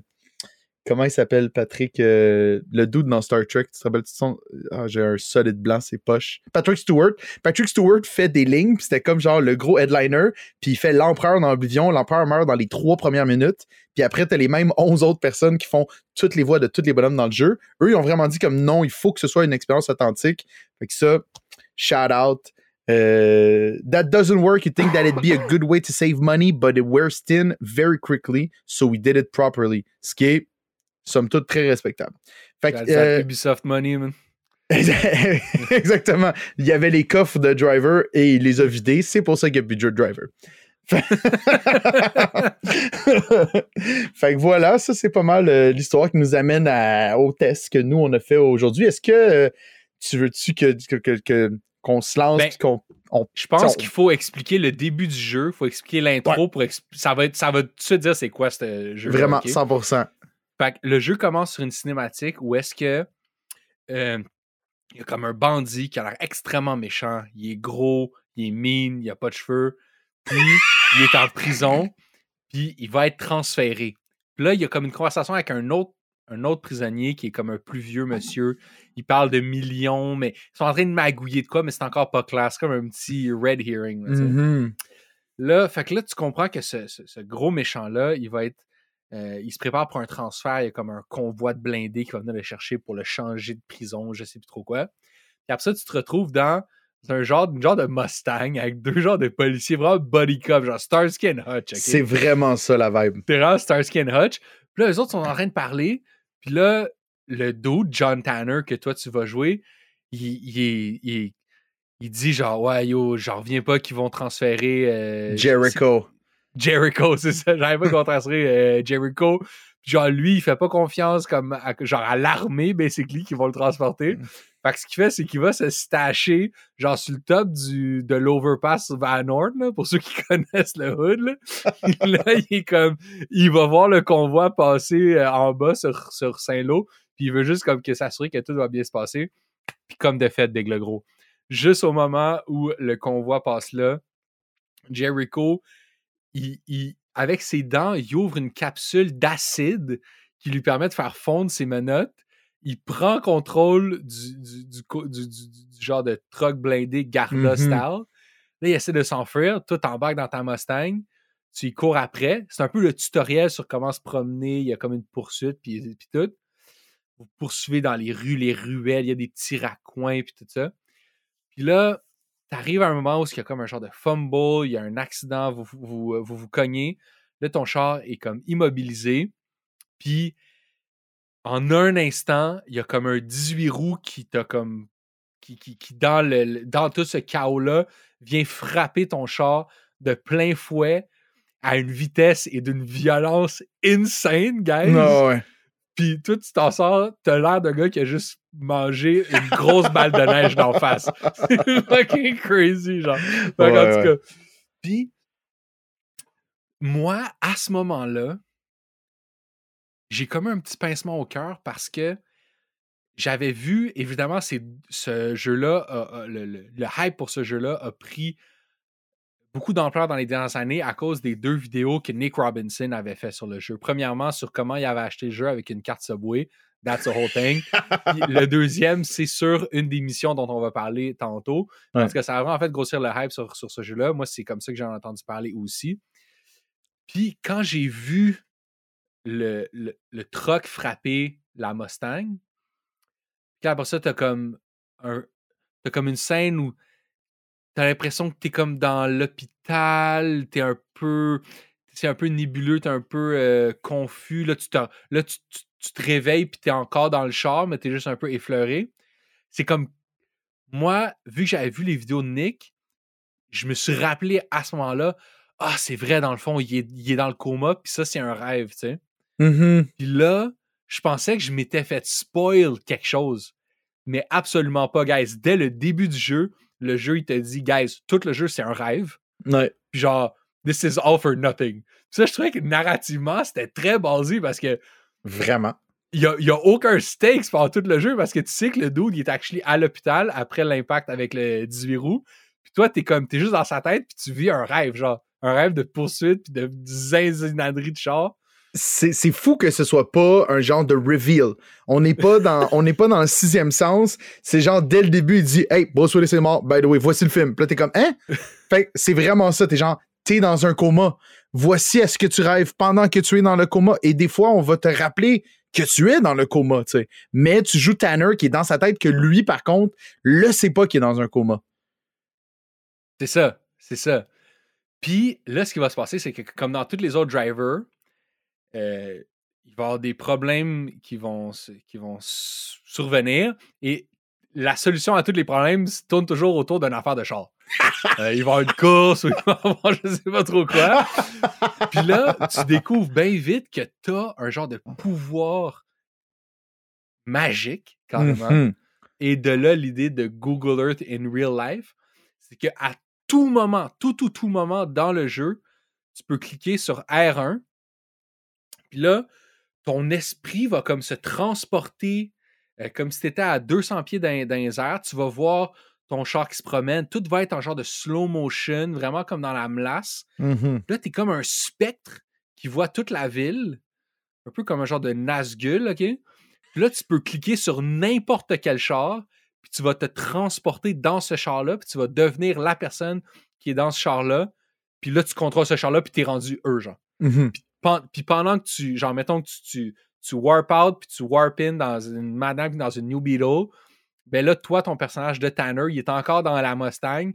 comment il s'appelle, Patrick euh, Le dude dans Star Trek. Tu te rappelles. Ah, j'ai un solide blanc, c'est poche. Patrick Stewart. Patrick Stewart fait des lignes, puis c'était comme genre le gros headliner, puis il fait l'empereur dans Oblivion. L'empereur meurt dans les trois premières minutes, puis après, t'as les mêmes 11 autres personnes qui font toutes les voix de tous les bonhommes dans le jeu. Eux, ils ont vraiment dit comme non, il faut que ce soit une expérience authentique. Fait que ça, shout out. Euh, that doesn't work. You think that it'd be a good way to save money, but it wears thin very quickly, so we did it properly. Ce somme toute, très respectable. Fait que, euh, Ubisoft money, man. *laughs* Exactement. Il y avait les coffres de driver et il les a vidés. C'est pour ça qu'il y a plus de driver. *laughs* fait que voilà, ça c'est pas mal euh, l'histoire qui nous amène à- au test que nous on a fait aujourd'hui. Est-ce que euh, tu veux-tu que, que- que- que- qu'on se lance Ben, qu'on on- Je pense on- qu'il faut expliquer le début du jeu, il faut expliquer l'intro pour expl- ça va être ça va tout de suite dire c'est quoi ce jeu. vraiment 100%. Fait que le jeu commence sur une cinématique où est-ce que euh, il y a comme un bandit qui a l'air extrêmement méchant, il est gros, il est mean, il a pas de cheveux, puis il est en prison, puis il va être transféré. Puis là, il y a comme une conversation avec un autre un autre prisonnier qui est comme un plus vieux monsieur. Il parle de millions, mais ils sont en train de magouiller de quoi, mais c'est encore pas clair. C'est comme un petit red hearing. là, tu sais. Mhm. Là, fait que là, tu comprends que ce, ce- ce gros méchant-là, il va être. Euh, il se prépare pour un transfert. Il y a comme un convoi de blindés qui va venir le chercher pour le changer de prison, je sais plus trop quoi. Puis après ça, tu te retrouves dans un genre, une genre de Mustang avec deux genres de policiers, vraiment body cop, genre Starsky and Hutch. C'est vraiment ça la vibe. T'es vraiment Starsky and Hutch. Puis là, eux autres sont en train de parler. Puis là, le dude, John Tanner, que toi, tu vas jouer, il, il, il il dit genre, ouais, yo, j'en reviens pas qu'ils vont transférer. euh, Jericho. Jericho, *laughs* c'est ça. J'arrive pas qu'on transférer euh, Jericho. Genre, lui, il fait pas confiance comme à, genre à l'armée, basically, qui vont le transporter. Fait que ce qu'il fait, c'est qu'il va se stacher, genre sur le top du, de l'overpass Van Horn, là, pour ceux qui *laughs* connaissent le hood. Là, *laughs* Là, il est comme, il va voir le convoi passer euh, en bas sur, sur Saint-Lô, puis il veut juste comme que s'assurer que tout va bien se passer. Puis comme de fait, d'aigle gros. Juste au moment où le convoi passe là, Jericho, il, il- avec ses dents, il ouvre une capsule d'acide qui lui permet de faire fondre ses menottes. Il prend contrôle du, du, du genre de truck blindé Garda Mhm. style. Là, il essaie de s'enfuir. Tout embarque dans ta Mustang. Tu y cours après. C'est un peu le tutoriel sur comment se promener. Il y a comme une poursuite, puis, puis tout. Vous poursuivez dans les rues, les ruelles. Il y a des petits raccoins, puis tout ça. Puis là, t'arrives à un moment où il y a comme un genre de fumble, il y a un accident, vous vous, vous, vous, cognez. Là, ton char est comme immobilisé. Puis, en un instant, il y a comme un 18 roues qui t'a comme qui, qui, qui, dans, le, dans tout ce chaos-là, vient frapper ton char de plein fouet à une vitesse et d'une violence insane, guys. Non, ouais. Puis toi, tu t'en sors, t'as l'air d'un gars qui a juste mangé une grosse balle de neige d'en face. *laughs* C'est fucking crazy, genre. Ouais, tout ouais. cas, Puis, moi, à ce moment-là, j'ai comme un petit pincement au cœur parce que j'avais vu, évidemment, ce jeu-là, le hype pour ce jeu-là a pris beaucoup d'ampleur dans les dernières années à cause des deux vidéos que Nick Robinson avait fait sur le jeu. Premièrement, sur comment il avait acheté le jeu avec une carte Subway. That's the whole thing. *laughs* Le deuxième, c'est sur une des missions dont on va parler tantôt. Ouais. Parce que ça a vraiment fait grossir le hype sur, sur ce jeu-là. Moi, c'est comme ça que j'en ai entendu parler aussi. Puis quand j'ai vu le, le, le truck frapper la Mustang, puis après ça, t'as comme un. T'as comme une scène où t'as l'impression que t'es comme dans l'hôpital, t'es un peu. C'est un peu nébuleux, t'es un peu euh, confus. Là, tu, là tu, tu- tu te réveilles puis t'es encore dans le char, mais t'es juste un peu effleuré. C'est comme. Moi, vu que j'avais vu les vidéos de Nick, je me suis rappelé à ce moment-là, ah, c'est vrai, dans le fond, il est, il est dans le coma, puis ça, c'est un rêve, tu sais. Mhm. Puis là, je pensais que je m'étais fait spoil quelque chose. Mais absolument pas, guys. Dès le début du jeu, le jeu, il te dit, guys, tout le jeu, c'est un rêve. Ouais. Puis genre, this is all for nothing. Ça, je trouvais que narrativement, c'était très basé parce que Vraiment. il y a, y a aucun stakes pendant tout le jeu parce que tu sais que le dude, il est actually à l'hôpital après l'impact avec le 18 roues. Puis toi, t'es comme, t'es juste dans sa tête puis tu vis un rêve, genre, un rêve de poursuite puis de zinzinaderie de char. C'est fou que ce soit pas un genre de reveal. On n'est pas dans on n'est pas dans le sixième sens. C'est genre dès le début il dit hey Bruce Willis est mort. By the way voici le film. Puis là t'es comme hein? *laughs* fait que c'est vraiment ça. T'es genre t'es dans un coma. Voici à ce que tu rêves pendant que tu es dans le coma? Et des fois on va te rappeler que tu es dans le coma, tu sais. Mais tu joues Tanner qui est dans sa tête que lui par contre le sait pas qu'il est dans un coma. C'est ça, c'est ça. Puis là, ce qui va se passer, c'est que comme dans tous les autres drivers, euh, il va y avoir des problèmes qui vont, qui vont survenir et la solution à tous les problèmes se tourne toujours autour d'une affaire de char. Euh, il va y avoir une course ou il va y avoir je sais pas trop quoi. Puis là, tu découvres bien vite que tu as un genre de pouvoir magique, carrément. Mhm. Et de là, l'idée de Google Earth in real life, c'est qu'à tout moment, tout, tout, tout moment dans le jeu, tu peux cliquer sur R1. Puis là, ton esprit va comme se transporter euh, comme si tu étais à 200 pieds dans, dans les airs. Tu vas voir ton char qui se promène. Tout va être en genre de slow motion, vraiment comme dans la melasse. Mhm. Là, tu es comme un spectre qui voit toute la ville, un peu comme un genre de Nazgul, OK? Puis là, tu peux cliquer sur n'importe quel char, puis tu vas te transporter dans ce char-là, puis tu vas devenir la personne qui est dans ce char-là. Puis là, tu contrôles ce char-là, puis t'es rendu eux, genre. Mhm. Pen- Puis pendant que tu, genre, mettons que tu, tu, tu warp out, puis tu warp in dans une madame, dans une New Beetle, ben là, toi, ton personnage de Tanner, il est encore dans la Mustang.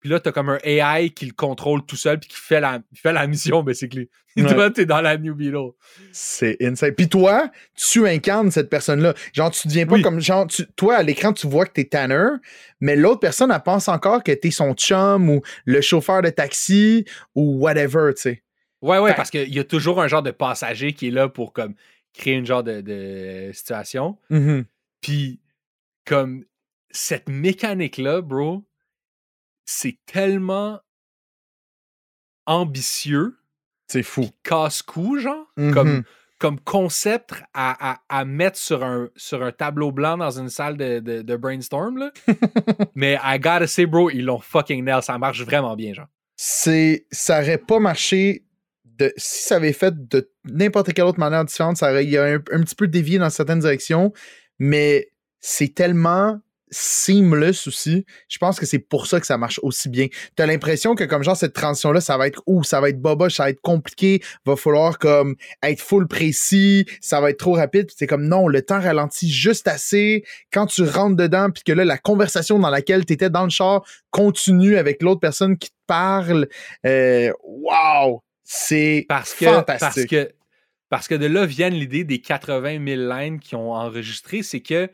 Puis là, t'as comme un AI qui le contrôle tout seul, puis qui fait la, fait la mission, basically. Et *laughs* Ouais. toi, t'es dans la New Beetle. C'est insane. Puis toi, tu incarnes cette personne-là. Genre, tu deviens pas Oui. comme. Genre, tu- toi, à l'écran, tu vois que t'es Tanner, mais l'autre personne, elle pense encore que t'es son chum ou le chauffeur de taxi ou whatever, tu sais. Ouais, ouais, Fait- parce qu'il y a toujours un genre de passager qui est là pour comme créer une genre de, de situation. Mhm. Puis, comme cette mécanique-là, bro, c'est tellement ambitieux, C'est fou. casse-cou, genre, Mhm. comme, comme concept à, à- à mettre sur un, sur un tableau blanc dans une salle de, de- de brainstorm, là. *laughs* Mais I gotta say, bro, ils l'ont fucking nail. Ça marche vraiment bien, genre. C'est. Ça aurait pas marché. De, si ça avait fait de n'importe quelle autre manière différente, ça aurait il y a un, petit peu dévié dans certaines directions, mais c'est tellement seamless aussi. Je pense que c'est pour ça que ça marche aussi bien. T'as l'impression que comme genre cette transition-là, ça va être ouh, ça va être boboche, ça va être compliqué, va falloir comme être full précis, ça va être trop rapide. C'est comme non, le temps ralentit juste assez. Quand tu rentres dedans, puis que là, la conversation dans laquelle tu étais dans le char continue avec l'autre personne qui te parle. Euh, wow! C'est Parce que, fantastique. parce que, parce que de là viennent l'idée des 80 000 lines qu'ils ont enregistrées, c'est que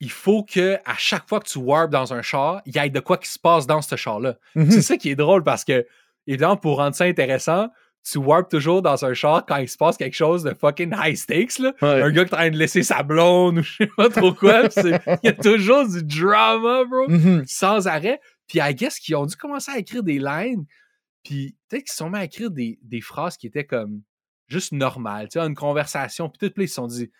il faut que à chaque fois que tu warp dans un char, il y ait de quoi qui se passe dans ce char-là. Mhm. C'est ça qui est drôle parce que, évidemment, pour rendre ça intéressant, tu warp toujours dans un char quand il se passe quelque chose de fucking high stakes, là. Ouais. Un gars qui est en train de laisser sa blonde ou je sais pas trop quoi. *laughs* Il y a toujours du drama, bro Mhm. sans arrêt. Puis I guess qu'ils ont dû commencer à écrire des lines. Puis peut-être qu'ils se sont mis à écrire des, des phrases qui étaient comme juste normales, tu sais, une conversation. Puis tout, ils se sont dit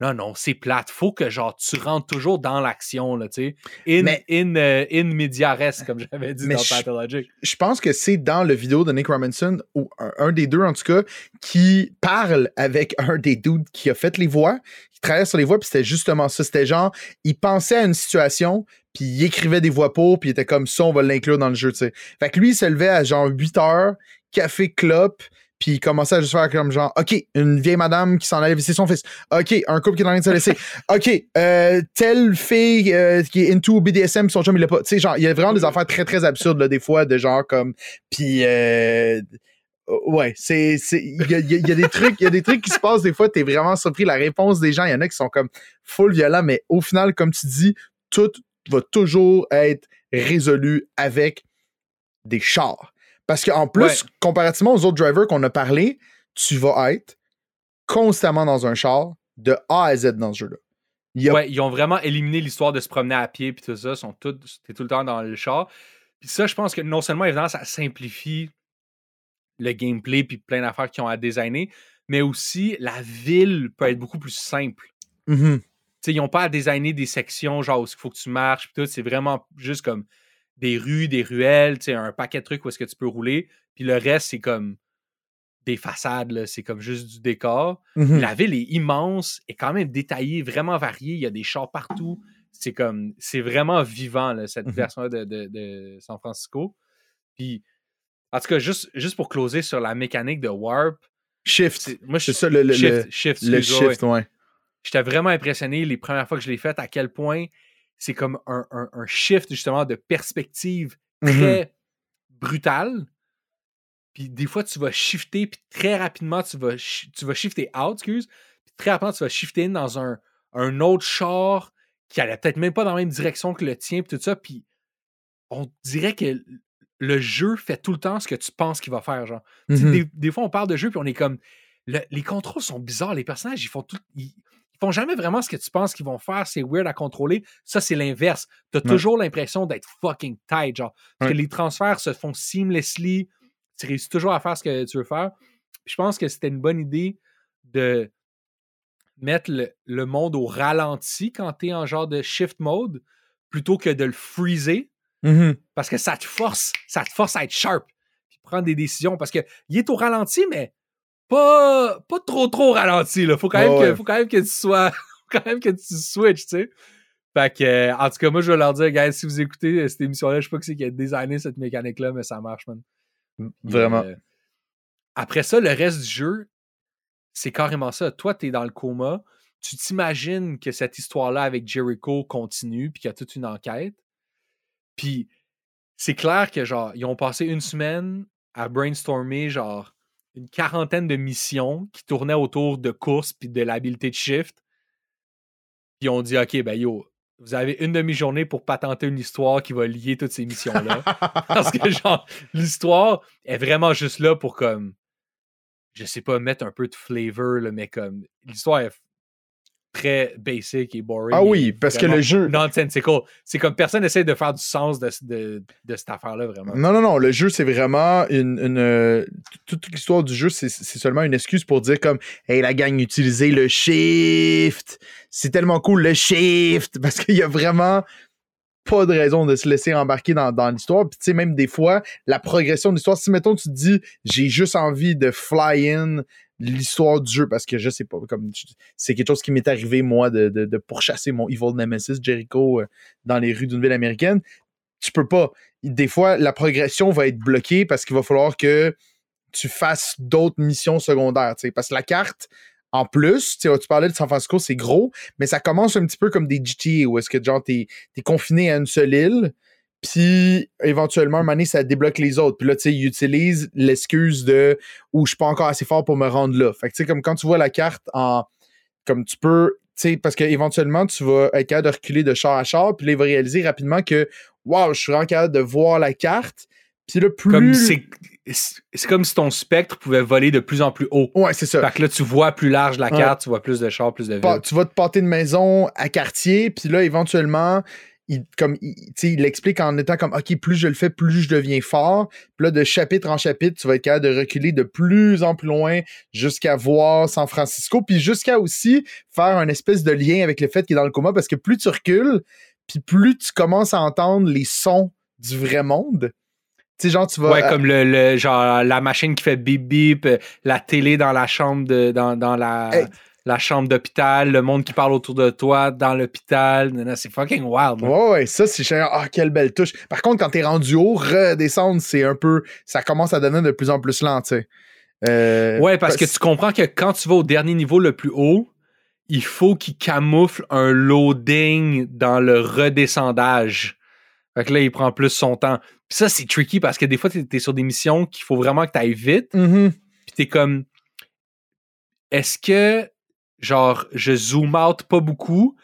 non, non, c'est plate. Faut que genre tu rentres toujours dans l'action, là, tu sais. In, Mais- in, euh, in media res, comme j'avais dit dans Pathologic. je pense que c'est dans le vidéo de Nick Robinson, ou un, un des deux en tout cas, qui parle avec un des dudes qui a fait les voix, qui travaillait sur les voix, puis c'était justement ça. C'était genre, il pensait à une situation, puis il écrivait des voix pour, puis il était comme ça, on va l'inclure dans le jeu, tu sais. Fait que lui, il se levait à genre 8 heures, café, clope, puis il commençait à juste faire comme genre, OK, une vieille madame qui s'en allait visiter son fils. OK, un couple qui est en train de se laisser. *laughs* OK, euh, telle fille euh, qui est into BDSM, son chum, il l'a pas. Tu sais, genre, il y a vraiment des affaires très, très absurdes, là, des fois, de genre comme. Puis, euh, ouais, c'est. Il y a, des trucs, il y a des trucs qui se passent, des fois, t'es vraiment surpris. La réponse des gens, il y en a qui sont comme full violents, mais au final, comme tu dis, tout va toujours être résolu avec des chars. Parce qu'en plus, Ouais. comparativement aux autres drivers qu'on a parlé, tu vas être constamment dans un char de A à Z dans ce jeu-là. Il y a Ouais, ils ont vraiment éliminé l'histoire de se promener à pied puis tout ça. Sont tous, t'es tout le temps dans le char. Puis ça, je pense que non seulement, évidemment, ça simplifie le gameplay puis plein d'affaires qu'ils ont à designer, mais aussi la ville peut être beaucoup plus simple. Tu sais, ils n'ont pas à designer des sections genre où il faut que tu marches tout. C'est vraiment juste comme des rues, des ruelles, un paquet de trucs où est-ce que tu peux rouler. Puis le reste, c'est comme des façades, c'est comme juste du décor. Mhm. La ville est immense, est quand même détaillée, vraiment variée. Il y a des chars partout. C'est comme, c'est vraiment vivant, là, cette Mhm. version de, de, de San Francisco. Puis, en tout cas, juste, juste pour closer sur la mécanique de Warp, Shift. c'est- moi, je C'est ça, le, le, shift, le- shift, le shift, ouais. J'étais vraiment impressionné les premières fois que je l'ai fait à quel point c'est comme un, un- un shift justement de perspective Mhm. très brutal. Puis des fois, tu vas shifter, puis très rapidement, tu vas, tu vas shifter out, excuse. Puis très rapidement, tu vas shifter in dans un, un autre char qui allait peut-être même pas dans la même direction que le tien, puis tout ça. Puis on dirait que le jeu fait tout le temps ce que tu penses qu'il va faire, genre. Mhm. des, des fois, on parle de jeu, puis on est comme. le- les contrôles sont bizarres. Les personnages, ils font tout. Ils font jamais vraiment ce que tu penses qu'ils vont faire. C'est weird à contrôler. Ça, c'est l'inverse. T'as Ouais. toujours l'impression d'être fucking tight, genre. Parce Ouais. que les transferts se font seamlessly. Tu réussis toujours à faire ce que tu veux faire. Puis je pense que c'était une bonne idée de mettre le, le monde au ralenti quand t'es en genre de shift mode plutôt que de le freezer Mhm. parce que ça te force, ça te force à être sharp puis prendre des décisions parce que il est au ralenti mais pas pas trop trop ralenti là, faut quand même que ouais. faut quand même que tu sois faut *laughs* quand même que tu switches, tu sais. Fait que euh, en tout cas, moi je vais leur dire guys, si vous écoutez euh, cette émission là, je sais pas qui c'est qui a designé cette mécanique là, mais ça marche man. Vraiment. euh, après ça, le reste du jeu, c'est carrément ça. Toi, tu es dans le coma. Tu t'imagines que cette histoire-là avec Jericho continue, puis qu'il y a toute une enquête. Puis c'est clair que, genre, ils ont passé une semaine à brainstormer, genre, une quarantaine de missions qui tournaient autour de courses puis de l'habilité de shift. Puis on dit, OK, ben yo, vous avez une demi-journée pour patenter une histoire qui va lier toutes ces missions-là. *laughs* Parce que, genre, l'histoire est vraiment juste là pour, comme, je sais pas, mettre un peu de flavor, là, mais comme, l'histoire est très basic et boring. Ah oui, parce que le jeu. Nonsensical. C'est comme personne essaie de faire du sens de, de, de cette affaire-là, vraiment. Non, non, non. Le jeu, c'est vraiment une. une, euh, toute l'histoire du jeu, c'est c'est seulement une excuse pour dire comme Hey, la gang, utilisez le shift. C'est tellement cool, le shift. *laughs* Parce qu'il y a vraiment pas de raison de se laisser embarquer dans, dans l'histoire. Puis, tu sais, même des fois, la progression de l'histoire, si, mettons, tu te dis J'ai juste envie de fly in l'histoire du jeu parce que je sais pas, comme c'est quelque chose qui m'est arrivé, moi, de, pourchasser mon Evil Nemesis Jericho euh, dans les rues d'une ville américaine. Tu peux pas des fois, la progression va être bloquée parce qu'il va falloir que tu fasses d'autres missions secondaires. Parce que la carte, en plus, tu parlais de San Francisco, c'est gros, mais ça commence un petit peu comme des GTA où est-ce que genre t'es es confiné à une seule île, puis éventuellement, un moment donné, ça débloque les autres. Puis là, tu sais, ils utilisent l'excuse de « ou je suis pas encore assez fort pour me rendre là ». Fait que tu sais, comme quand tu vois la carte en... Comme tu peux... Tu sais, parce qu'éventuellement, tu vas être capable de reculer de char à char, puis là, il va réaliser rapidement que, waouh, je suis vraiment capable de voir la carte. Puis là, plus. Comme c'est, c'est comme si ton spectre pouvait voler de plus en plus haut. Ouais, c'est ça. Fait que là, tu vois plus large la Ouais. carte, tu vois plus de chars, plus de villes. tu vas te pâter de maison à quartier, puis là, éventuellement, il, comme, il l'explique en étant comme, OK, plus je le fais, plus je deviens fort. Puis là, de chapitre en chapitre, tu vas être capable de reculer de plus en plus loin jusqu'à voir San Francisco, puis jusqu'à aussi faire un espèce de lien avec le fait qu'il est dans le coma, parce que plus tu recules, puis plus tu commences à entendre les sons du vrai monde. Tu genre, tu vas... Ouais, comme le, le- genre la machine qui fait bip bip, euh, la télé dans la chambre de dans, dans la, Hey. la chambre d'hôpital, le monde qui parle autour de toi dans l'hôpital. C'est fucking wild. Ouais, ouais, ça, c'est cher. Ah, quelle belle touche. Par contre, quand t'es rendu haut, redescendre, c'est un peu. Ça commence à devenir de plus en plus lent, tu sais. Euh, Ouais, parce que tu comprends que quand tu vas au dernier niveau le plus haut, il faut qu'il camoufle un loading dans le redescendage. Fait que là, il prend plus son temps. Puis ça, c'est tricky parce que des fois, t'es es sur des missions qu'il faut vraiment que tu ailles vite. Mhm. Puis t'es comme, est-ce que, genre, je zoom out pas beaucoup,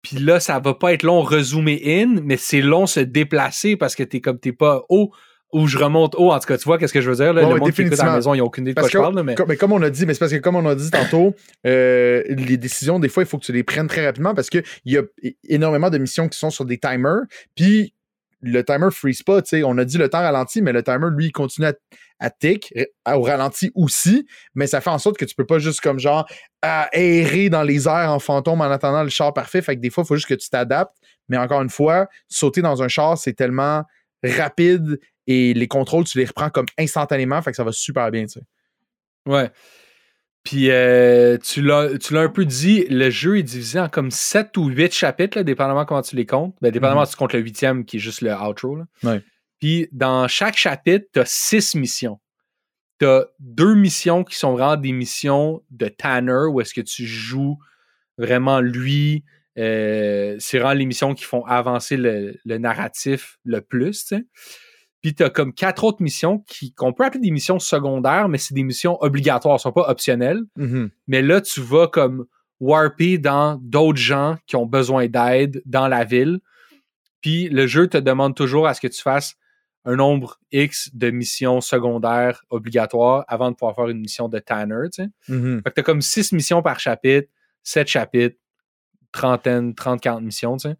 puis là, ça va pas être long rezoomer in, mais c'est long se déplacer parce que t'es comme, t'es pas haut, ou je remonte haut. En tout cas, tu vois, qu'est-ce que je veux dire? Là? Le ouais, monde qui écoute à la maison, ils ont aucune idée de Parce quoi je parle, mais... Comme, mais comme on a dit, mais c'est parce que comme on a dit tantôt, euh, les décisions, des fois, il faut que tu les prennes très rapidement parce qu'il y a énormément de missions qui sont sur des timers. Puis le timer freeze pas, tu sais. On a dit le temps ralenti, mais le timer, lui, continue à, à tick, au ralenti aussi, mais ça fait en sorte que tu peux pas juste comme genre à errer dans les airs en fantôme en attendant le char parfait. Fait que des fois, il faut juste que tu t'adaptes. Mais encore une fois, sauter dans un char, c'est tellement rapide et les contrôles, tu les reprends comme instantanément. Fait que ça va super bien, tu sais. Ouais. Puis euh, tu l'as un peu dit, le jeu est divisé en comme 7 ou 8 chapitres, là, dépendamment comment tu les comptes. Ben, dépendamment si tu comptes le huitième qui est juste le outro. Là. Puis dans chaque chapitre, tu as 6 missions. Tu as deux missions qui sont vraiment des missions de Tanner, où est-ce que tu joues vraiment lui. Euh, c'est vraiment les missions qui font avancer le, le narratif le plus. Puis tu as comme quatre autres missions qui- qu'on peut appeler des missions secondaires, mais c'est des missions obligatoires, elles sont pas optionnelles. Mhm. Mais là, tu vas comme warper dans d'autres gens qui ont besoin d'aide dans la ville. Puis le jeu te demande toujours à ce que tu fasses un nombre X de missions secondaires obligatoires avant de pouvoir faire une mission de Tanner. Tu sais. Mhm. Fait que t'as comme 6 missions par chapitre, 7 chapitres, trentaine, 30-40 missions, tu sais.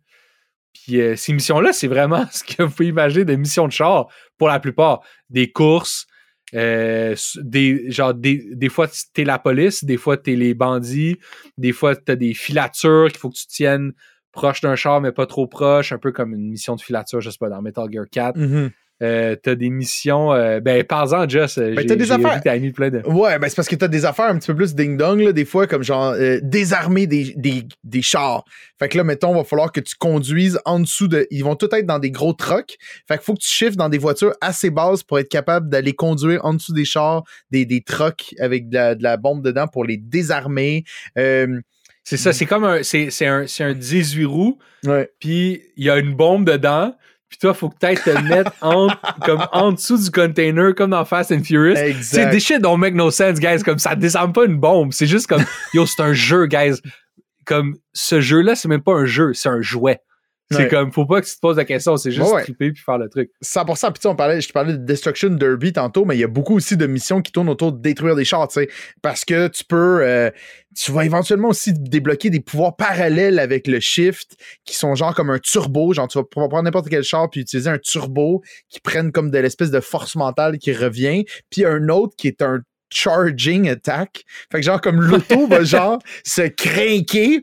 Puis euh, ces missions-là, c'est vraiment *laughs* ce que vous pouvez imaginer de missions de char pour la plupart. Des courses, euh, des, genre des, des fois t'es la police, des fois t'es les bandits, des fois t'as des filatures qu'il faut que tu tiennes proche d'un char mais pas trop proche, un peu comme une mission de filature, je sais pas, dans Metal Gear 4. Mhm. Euh, t'as des missions, euh, ben parle-en Just, euh, Ben, j'ai t'as des affaires. que t'as mis plein de... Ouais, ben c'est parce que t'as des affaires un petit peu plus ding-dong, là, des fois, comme genre euh, désarmer des, des, des chars. Fait que là, mettons, va falloir que tu conduises en dessous de. Ils vont tout être dans des gros trucks. Fait qu'il faut que tu shifts dans des voitures assez basses pour être capable d'aller conduire en dessous des chars, des, des trucks avec de la, de la bombe dedans pour les désarmer. Euh, C'est ça, c'est comme un, c'est, c'est un, c'est un 18 roues, ouais. puis il y a une bombe dedans, puis toi, faut que tu te mettre en, comme en dessous du container, comme dans Fast and Furious. C'est des shit don't make no sense, guys. Comme ça descend pas une bombe. C'est juste comme, yo, c'est un jeu, guys. Comme ce jeu-là, c'est même pas un jeu, c'est un jouet. C'est Ouais. comme, faut pas que tu te poses la question, c'est juste Ouais, triper puis faire le truc. 100%. Puis tu sais, on parlait, je te parlais de Destruction Derby tantôt, mais il y a beaucoup aussi de missions qui tournent autour de détruire des chars, tu sais. Parce que tu peux, euh, tu vas éventuellement aussi débloquer des pouvoirs parallèles avec le shift, qui sont genre comme un turbo. Genre, tu vas prendre n'importe quel char puis utiliser un turbo qui prennent comme de l'espèce de force mentale qui revient. Puis un autre qui est un charging attack. Fait que genre comme l'auto *laughs* va genre se craquer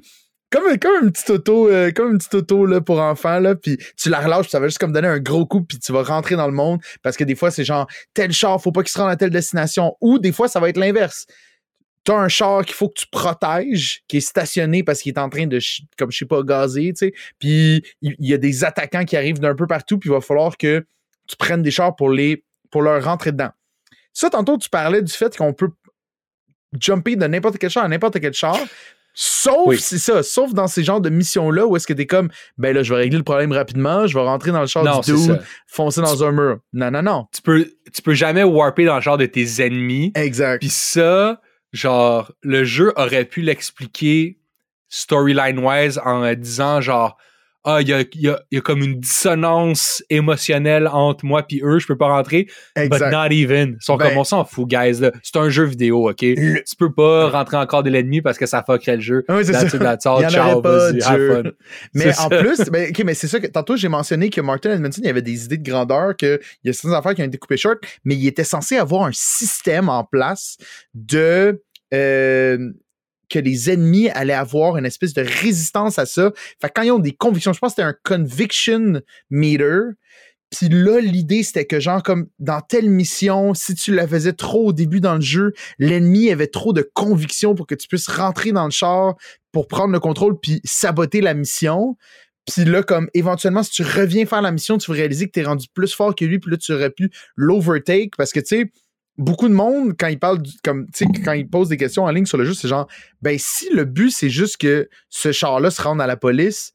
comme, comme une petite auto, euh, comme une petite auto là, pour enfants, là, puis tu la relâches, puis ça va juste comme donner un gros coup, puis tu vas rentrer dans le monde, parce que des fois, c'est genre, tel char, faut pas qu'il se rende à telle destination, ou des fois, ça va être l'inverse. T'as un char qu'il faut que tu protèges, qui est stationné parce qu'il est en train de, comme je sais pas, gazer, tu sais, puis il il y, a des attaquants qui arrivent d'un peu partout, puis il va falloir que tu prennes des chars pour, les, pour leur rentrer dedans. Ça, tantôt, tu parlais du fait qu'on peut jumper de n'importe quel char à n'importe quel char. Sauf, Oui. c'est ça, sauf dans ces genres de missions-là où est-ce que t'es comme, ben là, je vais régler le problème rapidement, je vais rentrer dans le char Non, du dude, foncer dans un mur. Non, non, non. Tu peux, tu peux jamais warper dans le genre de tes ennemis. Exact. Puis ça, genre, le jeu aurait pu l'expliquer storyline-wise en disant genre ah, il y a, y, a, y a, comme une dissonance émotionnelle entre moi puis eux, je peux pas rentrer. But not even. Ils sont Ben- comme, on s'en fout, guys. C'est un jeu vidéo, OK? Le- Tu peux pas rentrer encore de l'ennemi parce que ça fuckerait le jeu. Ouais, c'est ça. Il y en pas de have jeu. fun. Mais en ça. plus, ben, ok, mais c'est ça que tantôt j'ai mentionné que Martin Edmondson, il y avait des idées de grandeur, qu'il y a certaines affaires qui ont été coupées short, mais il était censé avoir un système en place de euh, que les ennemis allaient avoir une espèce de résistance à ça. Fait que quand ils ont des convictions, je pense que c'était un conviction meter. Puis là, l'idée, c'était que, genre, comme dans telle mission, si tu la faisais trop au début dans le jeu, l'ennemi avait trop de conviction pour que tu puisses rentrer dans le char pour prendre le contrôle puis saboter la mission. Puis là, comme éventuellement, si tu reviens faire la mission, tu vas réaliser que tu es rendu plus fort que lui, puis là, tu aurais pu l'overtake parce que, tu sais, beaucoup de monde, quand ils parlent, du- comme, quand ils posent des questions en ligne sur le jeu, c'est genre, ben, si le but, c'est juste que ce char-là se rende à la police,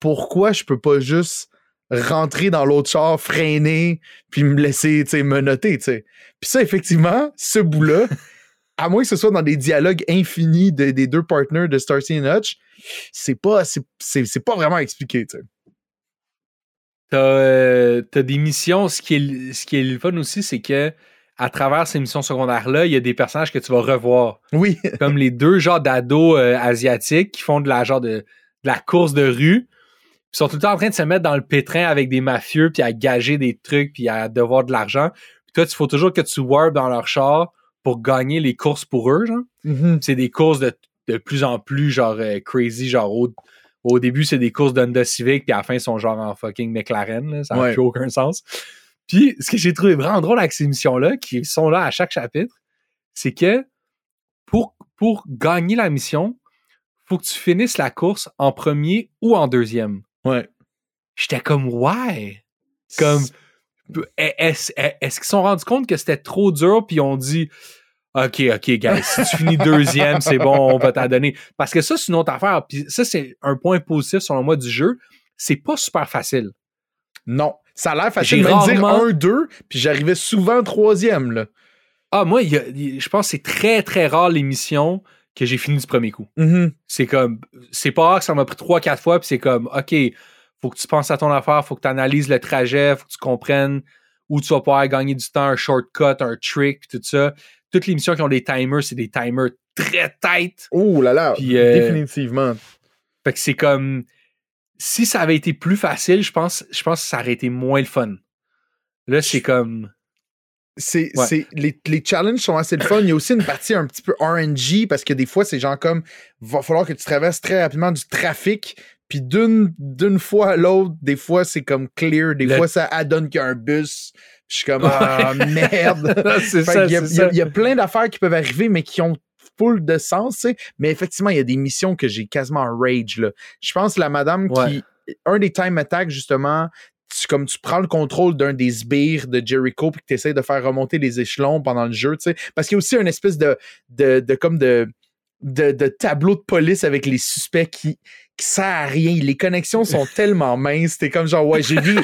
pourquoi je peux pas juste rentrer dans l'autre char, freiner, puis me laisser, tu sais, me noter, tu sais? Puis ça, effectivement, ce bout-là, à moins que ce soit dans des dialogues infinis de- des deux partners de Starsky et Hutch, c'est pas, c'est, c'est, c'est pas vraiment expliqué, tu sais. T'as euh, t'as des missions. Ce qui est, ce qui est le fun aussi, c'est que à travers ces missions secondaires-là, il y a des personnages que tu vas revoir. Oui, *laughs* Comme les deux genres d'ados euh, asiatiques qui font de la genre de, de la course de rue. Ils sont tout le temps en train de se mettre dans le pétrin avec des mafieux, puis à gager des trucs, puis à devoir de l'argent. Puis toi, il faut toujours que tu warp dans leur char pour gagner les courses pour eux, genre. Mhm. c'est des courses de, de plus en plus genre euh, crazy genre au, au début c'est des courses d'Honda Civic puis à la fin ils sont genre en fucking McLaren là, ça n'a Ouais. plus aucun sens puis ce que j'ai trouvé vraiment drôle avec ces missions là qui sont là à chaque chapitre c'est que pour pour gagner la mission faut que tu finisses la course en premier ou en deuxième ouais. j'étais comme ouais comme est-ce qu'ils se sont rendus compte que c'était trop dur puis ils ont dit OK, OK, guys, si tu finis deuxième, c'est bon, on va t'en donner. Parce que ça, c'est une autre affaire. Puis ça, c'est un point positif, selon moi, du jeu. C'est pas super facile. Non. Ça a l'air facile J'ai de me dire rarement- 1-2, puis j'arrivais souvent troisième, là. Ah, moi, y a- je pense que c'est très, très rare l'émission que j'ai fini du premier coup. Mhm. C'est comme, c'est pas rare que ça m'a pris trois, quatre fois, puis c'est comme, OK, faut que tu penses à ton affaire, faut que tu analyses le trajet, faut que tu comprennes où tu vas pouvoir gagner du temps, un shortcut, un trick, puis tout ça. Toutes les missions qui ont des timers, c'est des timers très tight. Oh là là, euh, définitivement. Fait que c'est comme, si ça avait été plus facile, je pense, je pense que ça aurait été moins le fun. Là, c'est comme, C'est, Ouais. c'est, les, les challenges sont assez le fun. Il y a aussi une partie un petit peu RNG parce que des fois, c'est genre comme va falloir que tu traverses très rapidement du trafic. Puis d'une, d'une fois à l'autre, des fois, c'est comme clear. Des Le- fois, ça adonne qu'il y a un bus. Puis je suis comme Ah merde. *laughs* y y, il y a plein d'affaires qui peuvent arriver, mais qui ont full de sens, tu sais. Mais effectivement, il y a des missions que j'ai quasiment rage, là. Je pense la madame Ouais. qui. Un des time attacks, justement, tu, comme tu prends le contrôle d'un des sbires de Jericho puis que tu essaies de faire remonter les échelons pendant le jeu, tu sais. Parce qu'il y a aussi une espèce de. de, de comme de. De, de tableau de police avec les suspects qui, qui sert à rien. Les connexions sont *laughs* tellement minces. T'es comme genre, ouais, j'ai vu,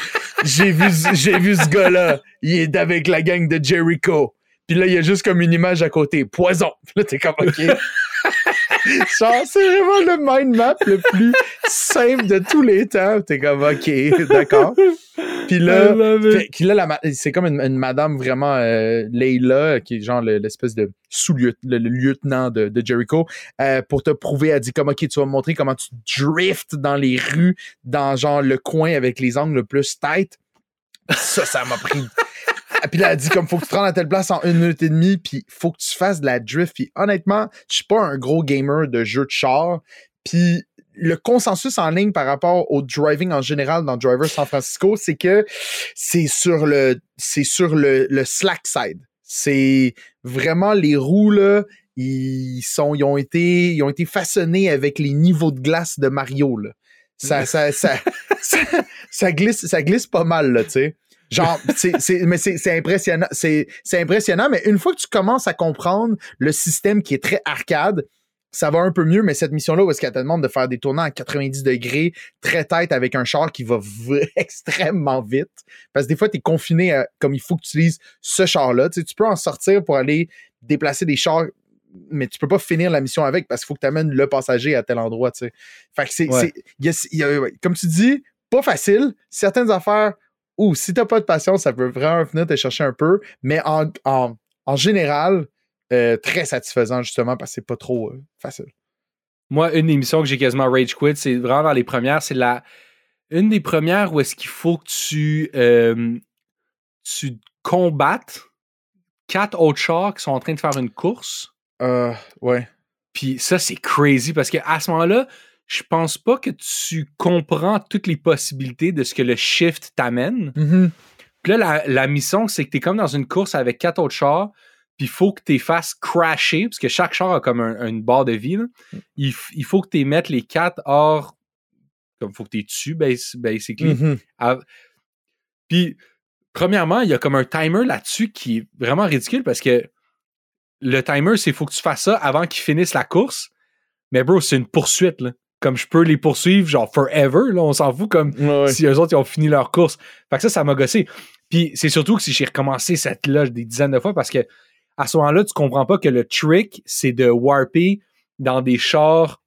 j'ai vu, j'ai vu ce gars-là. Il est avec la gang de Jericho. Puis là, il y a juste comme une image à côté. Poison. Puis là, t'es comme, OK. Genre, c'est vraiment le mind map le plus simple de tous les temps. T'es comme, OK, d'accord. Puis là, que là, c'est comme une, une madame vraiment euh, Leila, qui est genre le- l'espèce de sous-lieutenant lieutenant de, de Jericho, euh, pour te prouver, elle dit comme OK, tu vas me montrer comment tu drifts dans les rues, dans genre le coin avec les angles le plus tight. Ça, ça m'a pris. Puis là, elle dit comme faut que tu te rendes à telle place en une minute et demie, puis faut que tu fasses de la drift. Puis honnêtement, je suis pas un gros gamer de jeux de char. Puis le consensus en ligne par rapport au driving en général dans Driver San Francisco, c'est que c'est sur le c'est sur le, le slack side. C'est vraiment les roues là, ils sont ils ont été ils ont été façonnés avec les niveaux de glace de Mario là. Ça ça ça, *laughs* ça, ça glisse ça glisse pas mal là, tu sais. Genre, *laughs* c'est, c'est, mais c'est, c'est impressionnant. C'est, c'est impressionnant, mais une fois que tu commences à comprendre le système qui est très arcade, ça va un peu mieux, mais cette mission-là, où est-ce qu'elle te demande de faire des tournants à 90 degrés, très tête avec un char qui va v- *laughs* extrêmement vite. Parce que des fois, tu es confiné à, comme il faut que tu utilises ce char-là. Tu, sais, tu peux en sortir pour aller déplacer des chars mais tu peux pas finir la mission avec parce qu'il faut que tu amènes le passager à tel endroit, tu sais. Fait que c'est, Ouais. c'est- il y a- il y a- ouais, comme tu dis, pas facile. Certaines affaires, ou si t'as pas de patience, ça peut vraiment venir te chercher un peu, mais en, en, en général, euh, très satisfaisant justement parce que c'est pas trop euh, facile. Moi, une émission que j'ai quasiment rage quit, c'est vraiment dans les premières. C'est la une des premières où est-ce qu'il faut que tu, euh, tu combattes quatre autres chars qui sont en train de faire une course. Euh, ouais. Puis ça, c'est crazy parce qu'à ce moment-là, je pense pas que tu comprends toutes les possibilités de ce que le shift t'amène. Mhm. Puis là, la, la mission, c'est que tu es comme dans une course avec quatre autres chars, puis il faut que tu les fasses crasher, parce que chaque char a comme un- une barre de vie. là. Il, faut que tu mettes les quatre hors. Comme il faut que tu les tues, bas- basically. Mhm. À- Puis, premièrement, il y a comme un timer là-dessus qui est vraiment ridicule parce que le timer, c'est faut que tu fasses ça avant qu'ils finissent la course. Mais bro, c'est une poursuite. Là. Comme je peux les poursuivre, genre forever, là, on s'en fout comme Ouais. si eux autres ils ont fini leur course. Fait que ça, ça m'a gossé. Puis c'est surtout que si j'ai recommencé cette loge des dizaines de fois parce que à ce moment-là, tu comprends pas que le trick, c'est de warper dans des chars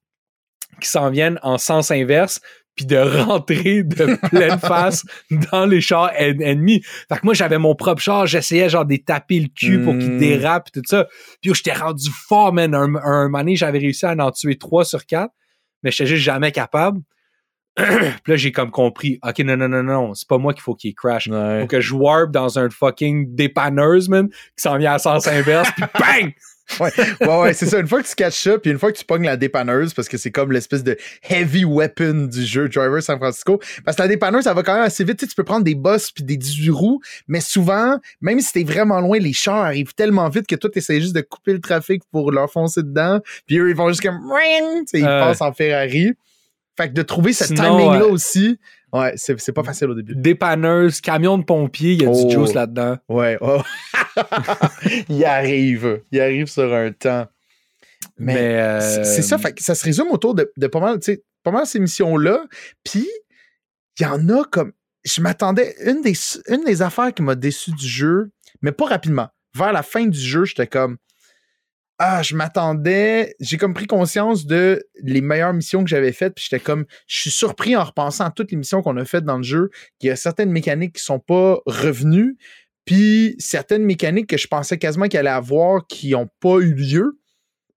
qui s'en viennent en sens inverse puis de *laughs* rentrer de pleine face dans les chars en- ennemis. Fait que moi, j'avais mon propre char, j'essayais genre de taper le cul pour qu'ils Mm. dérapent et tout ça. Puis yo, j'étais rendu fort, man. Un, un moment donné, j'avais réussi à en tuer trois sur quatre, mais j'étais juste jamais capable. *clears throat* Puis là, j'ai comme compris, OK, non, non, non, non, c'est pas moi qu'il faut qu'il crash. Ouais. Faut que je warp dans un fucking dépanneuse, man, qui s'en vient à sens inverse, puis *laughs* bang! *laughs* Ouais, ouais, ouais, c'est ça. Une fois que tu catches ça, puis une fois que tu pognes la dépanneuse, parce que c'est comme l'espèce de heavy weapon du jeu Driver San Francisco, parce que la dépanneuse, ça va quand même assez vite. Tu, sais, tu peux prendre des boss puis des 18 roues, mais souvent, même si t'es vraiment loin, les chars arrivent tellement vite que toi, t'essayes juste de couper le trafic pour leur foncer dedans, puis eux, ils vont juste comme... tu sais, Ils Euh. passent en Ferrari. Fait que de trouver ce timing-là ouais. aussi, ouais, c'est pas facile au début. Dépanneuse, camion de pompier, il y a Oh. du juice là-dedans. Ouais, ouais. *laughs* *laughs* il arrive. Il arrive sur un temps. Mais, Mais, euh, c'est ça, fait que ça se résume autour de, de pas mal, pas mal ces missions-là. Puis, il y en a comme. Je m'attendais. Une des, une des affaires qui m'a déçu du jeu, mais pas rapidement. Vers la fin du jeu, j'étais comme. Ah, je m'attendais. J'ai comme pris conscience de les meilleures missions que j'avais faites. Puis j'étais comme. Je suis surpris en repensant à toutes les missions qu'on a faites dans le jeu, qu'il y a certaines mécaniques qui sont pas revenues. Puis certaines mécaniques que je pensais quasiment qu'il allait avoir qui n'ont pas eu lieu.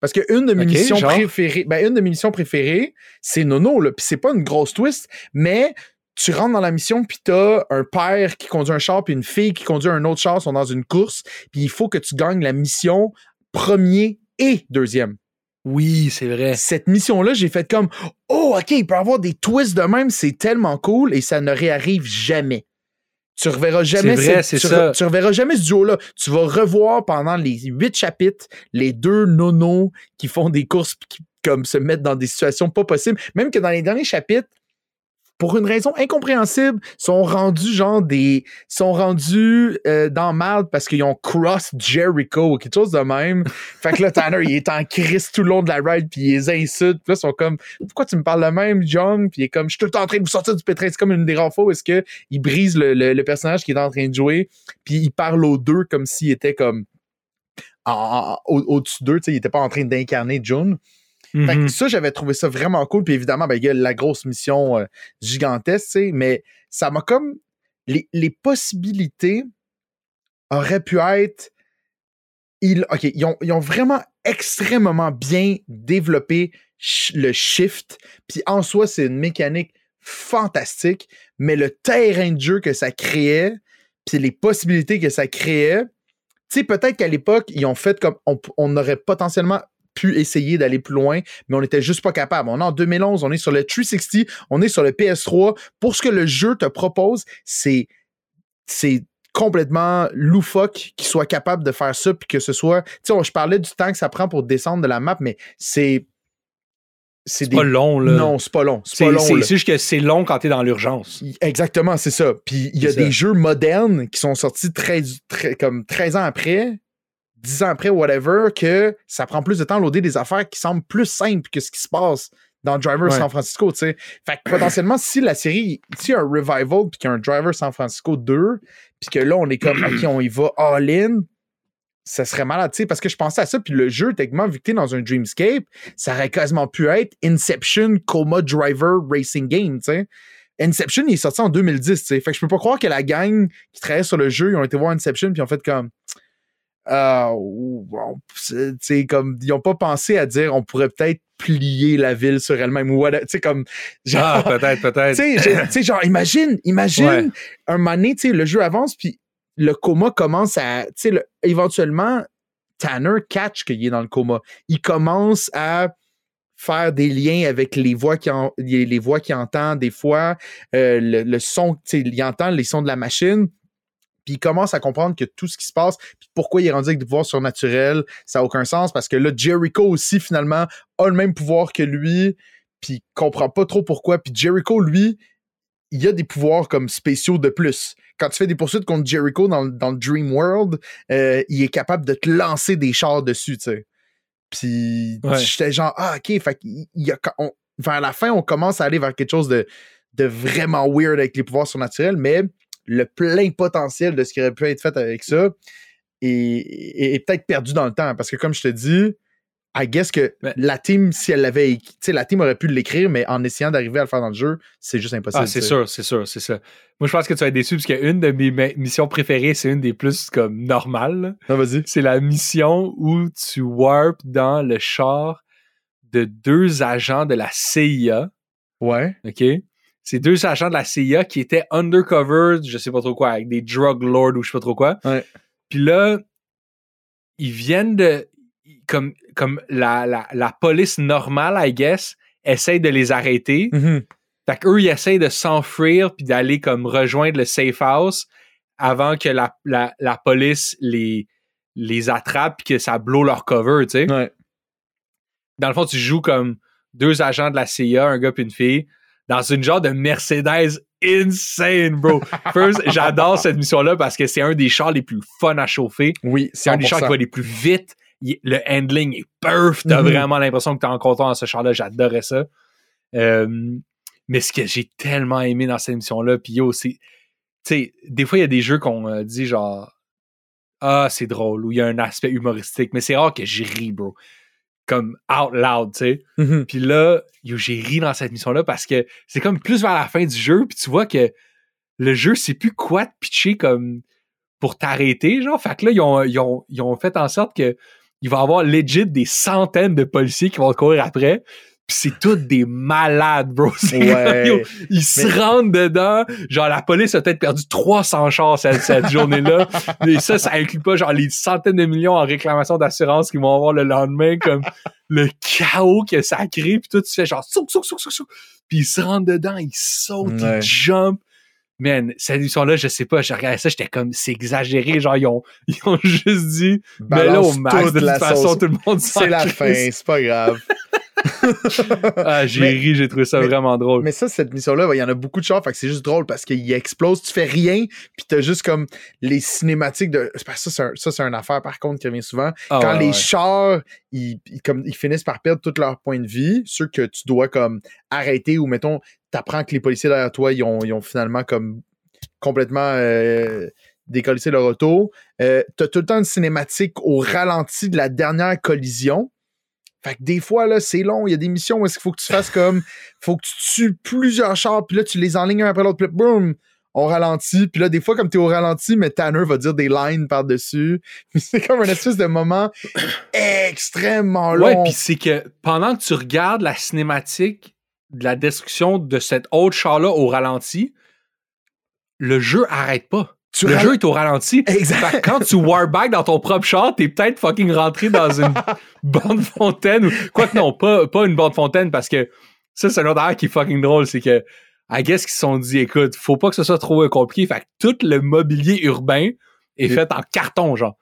Parce que une de mes Ok, missions genre? préférées, ben une de mes missions préférées, c'est Nono, là. Puis c'est pas une grosse twist, mais tu rentres dans la mission, puis t'as un père qui conduit un char, puis une fille qui conduit un autre char, sont dans une course, puis il faut que tu gagnes la mission premier et deuxième. Oui, c'est vrai. Cette mission-là, j'ai fait comme Oh, OK, il peut y avoir des twists de même, c'est tellement cool, et ça ne réarrive jamais. Tu reverras jamais, C'est vrai, cette- c'est tu, ça. tu reverras jamais ce duo-là. Tu vas revoir pendant les huit chapitres les deux nonos qui font des courses qui comme se mettent dans des situations pas possibles. Même que dans les derniers chapitres, pour une raison incompréhensible, sont rendus genre des. sont rendus euh, dans mal parce qu'ils ont cross Jericho ou quelque chose de même. *laughs* fait que là, Tanner, il est en crise tout le long de la ride, puis il les insulte. Puis là, ils sont comme Pourquoi tu me parles de même, John? Puis il est comme Je suis tout le temps en train de vous sortir du pétrin. C'est comme une des rares fois où est-ce que il brise le, le- le personnage qui est en train de jouer, puis il parle aux deux comme s'il était comme au-dessus d'eux, tu sais, il était pas en train d'incarner Fait que ça, j'avais trouvé ça vraiment cool. Puis évidemment, ben, il y a la grosse mission euh, gigantesque, mais ça m'a comme. Les, les possibilités auraient pu être. Ils, OK, ils ont, ils ont vraiment extrêmement bien développé le shift. Puis en soi, c'est une mécanique fantastique, mais le terrain de jeu que ça créait, puis les possibilités que ça créait, tu sais, peut-être qu'à l'époque, ils ont fait comme on, on aurait potentiellement pu essayer d'aller plus loin, mais on n'était juste pas capable. On est en 2011, on est sur le 360, on est sur le PS3. Pour ce que le jeu te propose, c'est c'est complètement loufoque qu'il soit capable de faire ça, puis que ce soit... Tu sais, je parlais du temps que ça prend pour descendre de la map, mais c'est... C'est pas long, là. Non, c'est pas long. C'est pas long. c'est- juste que c'est long quand t'es dans l'urgence. Exactement, c'est ça. Puis il y a ça. des jeux modernes qui sont sortis comme 13 ans après, 10 ans après, whatever, que ça prend plus de temps à loader des affaires qui semblent plus simples que ce qui se passe dans Driver Ouais. San Francisco, tu sais. Fait que potentiellement, si la série, a un revival, puis qu'il y a un Driver San Francisco 2, puis que là, on est comme, OK, on y va all-in, ça serait malade, tu sais, parce que je pensais à ça, puis le jeu, techniquement, vu que t'es dans un Dreamscape, ça aurait quasiment pu être Inception Coma Driver Racing Game, tu sais. Inception, il est sorti en 2010, tu sais. Fait que je peux pas croire que la gang qui travaillait sur le jeu, ils ont été voir Inception, puis ont fait comme. Euh, tu sais, comme, ils ont pas pensé à dire, on pourrait peut-être plier la ville sur elle-même ou tu sais, comme. *laughs* Genre, Ah, peut-être, peut-être. tu sais, genre, imagine, imagine, Ouais. un moment donné, tu sais, le jeu avance, puis le coma commence à, tu sais, le- éventuellement, Tanner catch qu'il est dans le coma. Il commence à faire des liens avec les voix qu'il en- les, les voix qu'il entend des fois, euh, le, le son, tu sais, il entend les sons de la machine. Puis il commence à comprendre que tout ce qui se passe, puis pourquoi il est rendu avec des pouvoirs surnaturels, ça n'a aucun sens parce que là, Jericho aussi, finalement, a le même pouvoir que lui, puis il comprend pas trop pourquoi. Puis Jericho, lui, il a des pouvoirs comme spéciaux de plus. Quand tu fais des poursuites contre Jericho dans, le- dans le Dream World, euh, il est capable de te lancer des chars dessus, tu sais. Puis Ouais. j'étais genre, ah, ok, fait a, on- vers la fin, on commence à aller vers quelque chose de, de vraiment weird avec les pouvoirs surnaturels, mais le plein potentiel de ce qui aurait pu être fait avec ça est, peut-être perdu dans le temps. Parce que comme je te dis, I guess que la team, si elle l'avait écrit, tu sais, la team aurait pu l'écrire, mais en essayant d'arriver à le faire dans le jeu, c'est juste impossible. Ah, c'est sûr, c'est sûr, c'est ça. Moi, je pense que tu vas être déçu parce qu'une de mes missions préférées, c'est une des plus comme normales. Ah, vas-y. C'est la mission où tu warp dans le char de deux agents de la CIA. Ouais. OK? C'est deux agents de la CIA qui étaient undercover, je sais pas trop quoi, avec des drug lords ou je sais pas trop quoi. Ouais. Puis là, ils viennent de. Comme, comme la, la, la police normale, I guess, essaye de les arrêter. Mhm. Fait qu'eux, ils essayent de s'enfuir puis d'aller comme rejoindre le safe house avant que la, la, la police les, les attrape puis que ça blow leur cover, tu sais. Ouais. Dans le fond, tu joues comme deux agents de la CIA, un gars puis une fille, dans une genre de Mercedes insane, bro. First, *laughs* j'adore cette mission-là parce que c'est un des chars les plus fun à chauffer. Oui, C'est un des chars qui 100%. va les plus vite. Le handling est perf. T'as Mhm. vraiment l'impression que t'es en contrôle dans ce char-là. J'adorais ça. Euh, mais ce que j'ai tellement aimé dans cette émission-là, puis yo, c'est. Tu sais, des fois, il y a des jeux qu'on euh, dit genre. Ah, c'est drôle, ou il y a un aspect humoristique, mais c'est rare que j'y ris, bro. Comme out loud, tu sais. Mhm. Puis là, j'ai ri dans cette mission-là parce que c'est comme plus vers la fin du jeu, puis tu vois que le jeu sait plus quoi te pitcher comme pour t'arrêter, genre. Fait que là, ils ont, ils ont, ils ont fait en sorte que il va y avoir legit des centaines de policiers qui vont te courir après. C'est tous des malades, bro. *laughs* C'est Ouais. yo, ils se rentrent dedans. Genre, la police a peut-être perdu 300 chars cette, cette journée-là. *laughs* Mais ça, ça inclut pas genre les centaines de millions en réclamation d'assurance qu'ils vont avoir le lendemain, comme *laughs* le chaos que ça crée. Puis toi, tu fais genre souk, souk, souk, souk, souk. Puis ils se rentrent dedans, ils sautent, Ouais. ils jumpent. Man, cette émission-là, je sais pas, je regardais ça, j'étais comme, c'est exagéré. Genre, ils ont, ils ont juste dit, mais là, au max, de toute la façon, sauce. tout le monde C'est la fin, c'est pas grave. *laughs* Ah, j'ai ri, j'ai trouvé ça mais- vraiment drôle. Mais ça, cette mission-là, il y en a beaucoup de chars, fait que c'est juste drôle parce qu'il explose, tu fais rien, puis t'as juste comme les cinématiques de. c'est parce que Ça, c'est un- ça, c'est une affaire par contre qui revient souvent. Ah, Quand ouais, les ouais. chars, ils, ils- comme, ils finissent par perdre tout leur point de vie, ceux que tu dois comme arrêter ou mettons, t'apprends que les policiers derrière toi, ils ont, ils ont finalement comme complètement euh, décollissé leur auto. Euh, t'as tout le temps une cinématique au ralenti de la dernière collision. Fait que des fois, là, c'est long. Il y a des missions où est-ce qu'il faut que tu fasses comme. *laughs* faut que tu tues plusieurs chars, puis là, tu les enlignes un après l'autre, puis boum, on ralentit. Puis là, des fois, comme t'es au ralenti, mais Tanner va dire des lines par-dessus. *laughs* C'est comme un espèce de moment *coughs* extrêmement long. Ouais, puis c'est que pendant que tu regardes la cinématique de la destruction de cet autre char-là au ralenti, le jeu arrête pas. Tu le jeu est au ralenti. Exact. Fait que quand tu warback dans ton propre char, t'es peut-être fucking rentré dans une *laughs* bande fontaine ou quoi que non, pas, pas une bande fontaine parce que ça, c'est un autre affaire qui est fucking drôle, c'est que I guess qu'ils se sont dit, écoute, faut pas que ce soit trop compliqué. Fait que tout le mobilier urbain est Et- fait en carton, genre.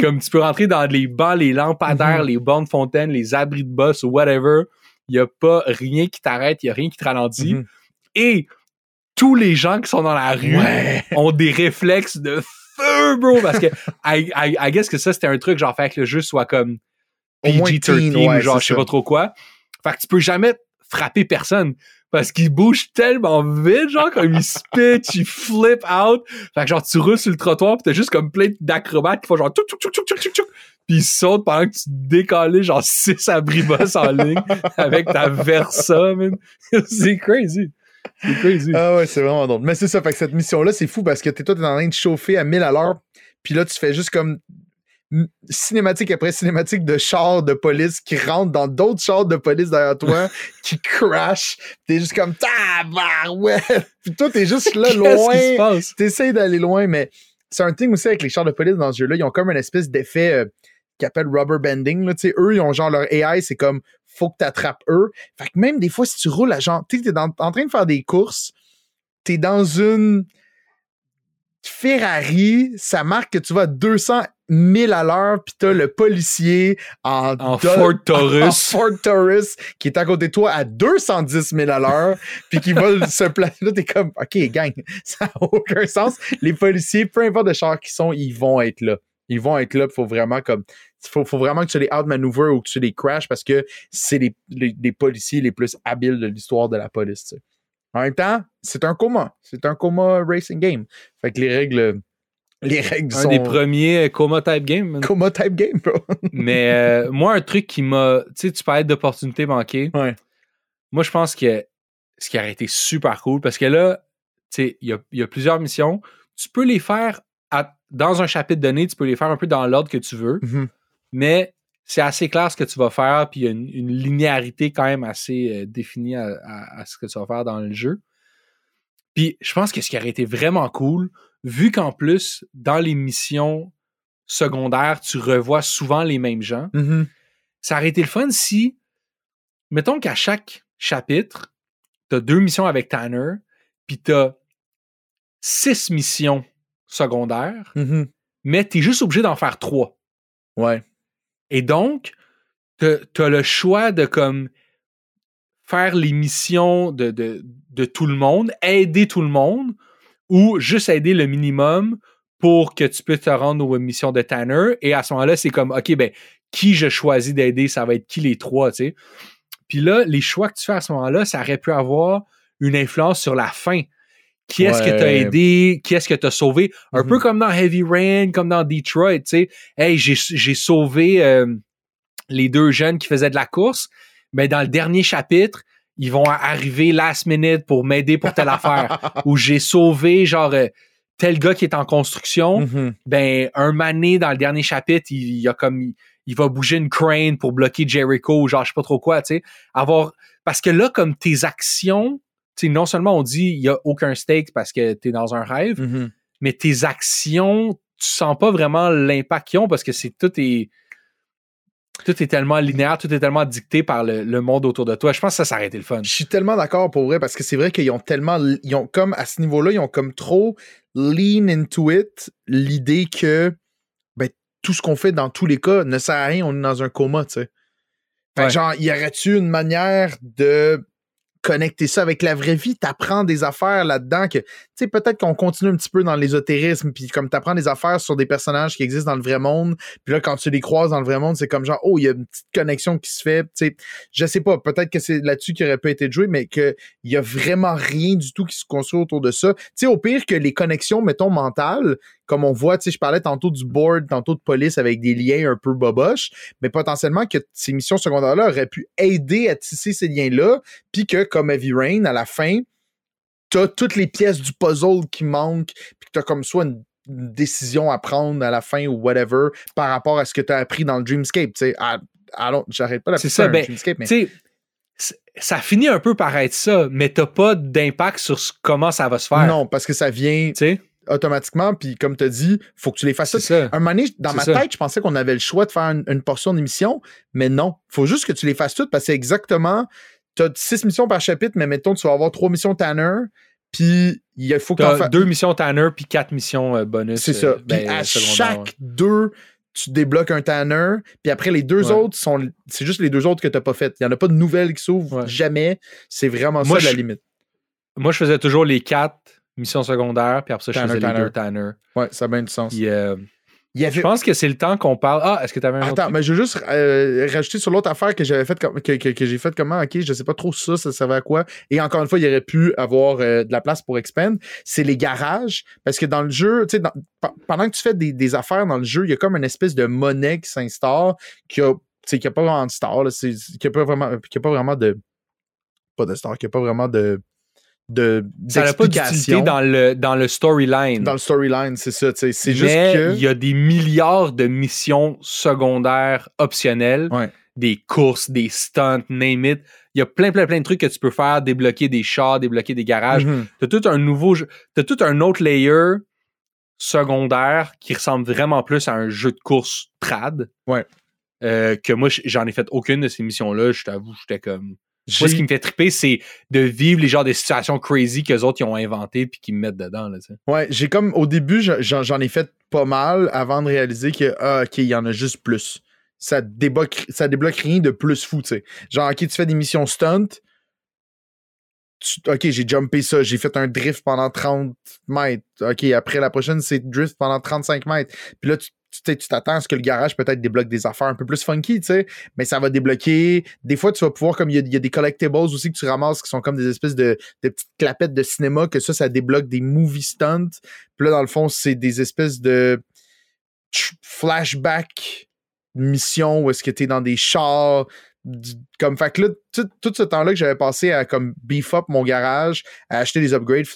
Comme tu peux rentrer dans les bancs, les lampadaires, Mhm. les bornes fontaines, les abris de boss ou whatever. Il y a pas rien qui t'arrête, il y a rien qui te ralentit. Mhm. Et tous les gens qui sont dans la rue Ouais. ont des réflexes de feu, bro. Parce que, I, I, I guess que ça, c'était un truc, genre, faire que le jeu soit comme Au moins PG-13 teen, ouais, ou genre, je sais pas trop quoi. Fait que tu peux jamais frapper personne. parce qu'il bouge tellement vite, genre, comme il spit, il flip out. Fait que genre, tu roules sur le trottoir pis t'as juste comme plein d'acrobates qui font genre tchouk tchouk tchouk tchouk tchouk tchouk pis ils sautent pendant que tu décolles genre six abribos en ligne avec ta Versa, man. *laughs* C'est crazy. C'est crazy. Ah ouais, c'est vraiment drôle. Mais c'est ça, fait que cette mission-là, c'est fou parce que t'es toi, t'es en train de chauffer à 1000 à l'heure, puis là, tu fais juste comme cinématique après cinématique de chars de police qui rentrent dans d'autres chars de police derrière toi, *laughs* qui crash. T'es juste comme tabarouette. *laughs* Puis toi, t'es juste là loin. T'essayes d'aller loin, mais c'est un thing aussi avec les chars de police dans ce jeu-là. Ils ont comme une espèce d'effet euh, qu'ils appellent rubber bending. Là. Tu sais, Eux, ils ont genre leur AI, c'est comme faut que t'attrapes eux. Fait que même des fois, si tu roules à genre, tu sais, t'es dans- en train de faire des courses, t'es dans une Ferrari, ça marque que tu vas à 200 000 à l'heure, puis t'as le policier en, En do- Ford *laughs* en Taurus. Ford Taurus qui est à côté de toi à 210 000 à l'heure, puis qui va *laughs* se placer. Là, t'es comme, OK, gang, *laughs* ça n'a aucun sens. Les policiers, peu importe de char qu'ils sont, ils vont être là. Ils vont être là, il faut vraiment comme. Faut, faut vraiment que tu les outmaneuver ou que tu les crash parce que c'est les, les, les policiers les plus habiles de l'histoire de la police. En même temps, c'est un coma. C'est un coma racing game. Fait que les règles. Les règles Un sont. des premiers euh, coma type game. Coma type game, bro. *laughs* Mais euh, moi, un truc qui m'a. Tu sais, tu parlais d'opportunités manquées. Ouais. Moi, je pense que ce qui aurait été super cool, parce que là, tu sais, il y a, il y a plusieurs missions. Tu peux les faire à- dans un chapitre donné, tu peux les faire un peu dans l'ordre que tu veux, Mhm. mais c'est assez clair ce que tu vas faire, puis il y a une, une linéarité quand même assez euh, définie à, à- à ce que tu vas faire dans le jeu. Puis je pense que ce qui aurait été vraiment cool, vu qu'en plus, dans les missions secondaires, tu revois souvent les mêmes gens, Mhm. ça aurait été le fun si, mettons qu'à chaque chapitre, tu as deux missions avec Tanner, puis tu as six missions secondaires, Mhm. mais tu es juste obligé d'en faire trois. Ouais. Et donc, tu as le choix de comme faire les missions de, de, de tout le monde, aider tout le monde, ou juste aider le minimum pour que tu puisses te rendre aux missions de Tanner. Et à ce moment-là, c'est comme, OK, ben, qui je choisis d'aider, ça va être qui les trois, tu sais. Puis là, les choix que tu fais à ce moment-là, ça aurait pu avoir une influence sur la fin. Qui est-ce que tu as Ouais. aidé? Qui est-ce que tu as sauvé? Un Mhm. peu comme dans Heavy Rain, comme dans Detroit, tu sais. Hey, j'ai sauvé euh, les deux jeunes qui faisaient de la course. Mais dans le dernier chapitre, ils vont arriver last minute pour m'aider pour telle affaire. *laughs* Ou j'ai sauvé, genre, euh, tel gars qui est en construction Mhm. ben un mané dans le dernier chapitre, il, a comme il, il va bouger une crane pour bloquer Jericho, ou genre je sais pas trop quoi, tu sais, avoir parce que là comme tes actions, non seulement on dit il y a aucun stake parce que tu es dans un rêve, Mhm. mais tes actions, tu sens pas vraiment l'impact qu'ils ont parce que c'est tout est tout est tellement linéaire, tout est tellement dicté par le, le monde autour de toi. Je pense que ça, été le fun. Je suis tellement d'accord pour vrai parce que c'est vrai qu'ils ont tellement. Ils ont comme à ce niveau-là, ils ont comme trop lean into it l'idée que ben, tout ce qu'on fait dans tous les cas ne sert à rien, on est dans un coma, tu sais. Fait que Ouais. genre, y aurait-tu une manière de connecter ça avec la vraie vie? T'apprends des affaires là-dedans que, peut-être qu'on continue un petit peu dans l'ésotérisme, puis comme t'apprends des affaires sur des personnages qui existent dans le vrai monde, puis là, quand tu les croises dans le vrai monde, c'est comme genre, oh, il y a une petite connexion qui se fait, tu sais, je sais pas, peut-être que c'est là-dessus qui aurait pu être joué, mais qu'il y a vraiment rien du tout qui se construit autour de ça. Tu sais, au pire que les connexions, mettons, mentales, comme on voit, tu sais, je parlais tantôt du board, tantôt de police avec des liens un peu boboches, mais potentiellement que ces missions secondaires-là auraient pu aider à tisser ces liens-là, puis que, comme Heavy Rain, à la fin, t'as toutes les pièces du puzzle qui manquent, puis que t'as comme soit une une décision à prendre à la fin ou whatever par rapport à ce que t'as appris dans le Dreamscape, tu sais. Ah, alors, j'arrête pas d'appeler C'est ça ça, un ben, Dreamscape, mais... Ça finit un peu par être ça, mais t'as pas d'impact sur comment ça va se faire. Non, parce que ça vient automatiquement, puis comme tu as dit, faut que tu les fasses ça. Un moment donné, dans ma ça. tête, je pensais qu'on avait le choix de faire une, une portion d'émission, mais non. faut juste que tu les fasses toutes parce que c'est exactement. Tu as six missions par chapitre, mais mettons, tu vas avoir trois missions Tanner, puis il faut que tu deux missions Tanner puis quatre missions euh, bonus. C'est ça. euh, Puis ben, à chaque ouais. deux, tu débloques un Tanner, puis après, les deux Ouais. autres sont. C'est juste les deux autres que tu n'as pas faites. Il n'y en a pas de nouvelles qui s'ouvrent Ouais. jamais. C'est vraiment Moi, ça la limite. Moi, je faisais toujours les quatre missions secondaires, puis après ça, je faisais Tanner. les deux Tanner. Ouais, ça a bien du sens. Puis, euh, Il Je pense que c'est le temps qu'on parle. Ah, est-ce que tu avais un Attends, mais je veux juste euh, rajouter sur l'autre affaire que j'avais fait comme, que, que- que j'ai fait comment, ok, je sais pas trop ça, ça servait à quoi. Et encore une fois, il aurait pu avoir euh, de la place pour expand. C'est les garages. Parce que dans le jeu, tu sais, pendant que tu fais des, des affaires dans le jeu, il y a comme une espèce de monnaie qui s'instaure qui a, tu sais, qui a pas vraiment de star, là, qui a pas vraiment, qui a pas vraiment de, pas de star, qui a pas vraiment de, de, Ça n'a pas d'utilité dans le, dans le storyline. dans le storyline, c'est ça. C'est juste que. il y a des milliards de missions secondaires optionnelles, Ouais. des courses, des stunts, name it. Il y a plein, plein, plein de trucs que tu peux faire, débloquer des chars, débloquer des garages. Mhm. T'as tout un nouveau t'as tout un autre layer secondaire qui ressemble vraiment plus à un jeu de course trad. Ouais. Euh, que moi, j'en ai fait aucune de ces missions-là. Je t'avoue, j'étais comme. Moi, ce qui me fait triper, c'est de vivre les genres de situations crazy qu'eux autres ils ont inventées puis qu'ils me mettent dedans. Là. Ouais, j'ai comme au début, j'en j'en ai fait pas mal avant de réaliser que ah, ok, il y en a juste plus. Ça débloque, ça débloque rien de plus fou, tu sais. Genre, ok, tu fais des missions stunt. tu- ok, j'ai jumpé ça, j'ai fait un drift pendant 30 mètres. Ok, après la prochaine, c'est drift pendant 35 mètres. Puis là, tu tu tu t'attends à ce que le garage peut-être débloque des affaires un peu plus funky, tu sais, mais ça va débloquer. Des fois, tu vas pouvoir, comme il y, a- des collectibles aussi que tu ramasses qui sont comme des espèces de, petites clapettes de cinéma, que ça, ça débloque des movie stunts. Puis là, dans le fond, c'est des espèces de flashback missions où est-ce que t'es dans des chars. Comme, fait que là, tout, tout ce temps-là que j'avais passé à comme beef up mon garage, à acheter des upgrades,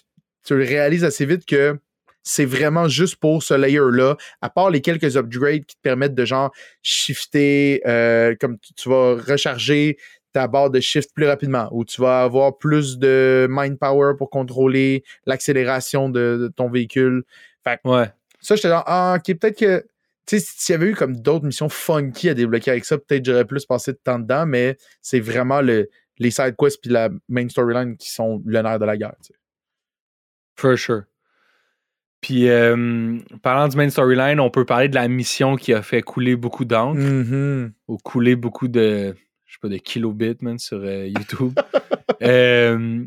tu réalises assez vite que c'est vraiment juste pour ce layer-là, à part les quelques upgrades qui te permettent de genre shifter, euh, comme tu, tu vas recharger ta barre de shift plus rapidement, ou tu vas avoir plus de mind power pour contrôler l'accélération de, de ton véhicule. Ouais. Ça, j'étais genre, ah, ok, peut-être que, tu sais, s'il y avait eu comme d'autres missions funky à débloquer avec ça, peut-être j'aurais plus passé de temps dedans, mais c'est vraiment le, les side quests puis la main storyline qui sont le nerf de la guerre. tu sais. For sure. Puis, euh, parlant du main storyline, on peut parler de la mission qui a fait couler beaucoup d'encre, Mhm. ou couler beaucoup de, je sais pas, de kilobits, man, sur euh, YouTube. *laughs* Euh,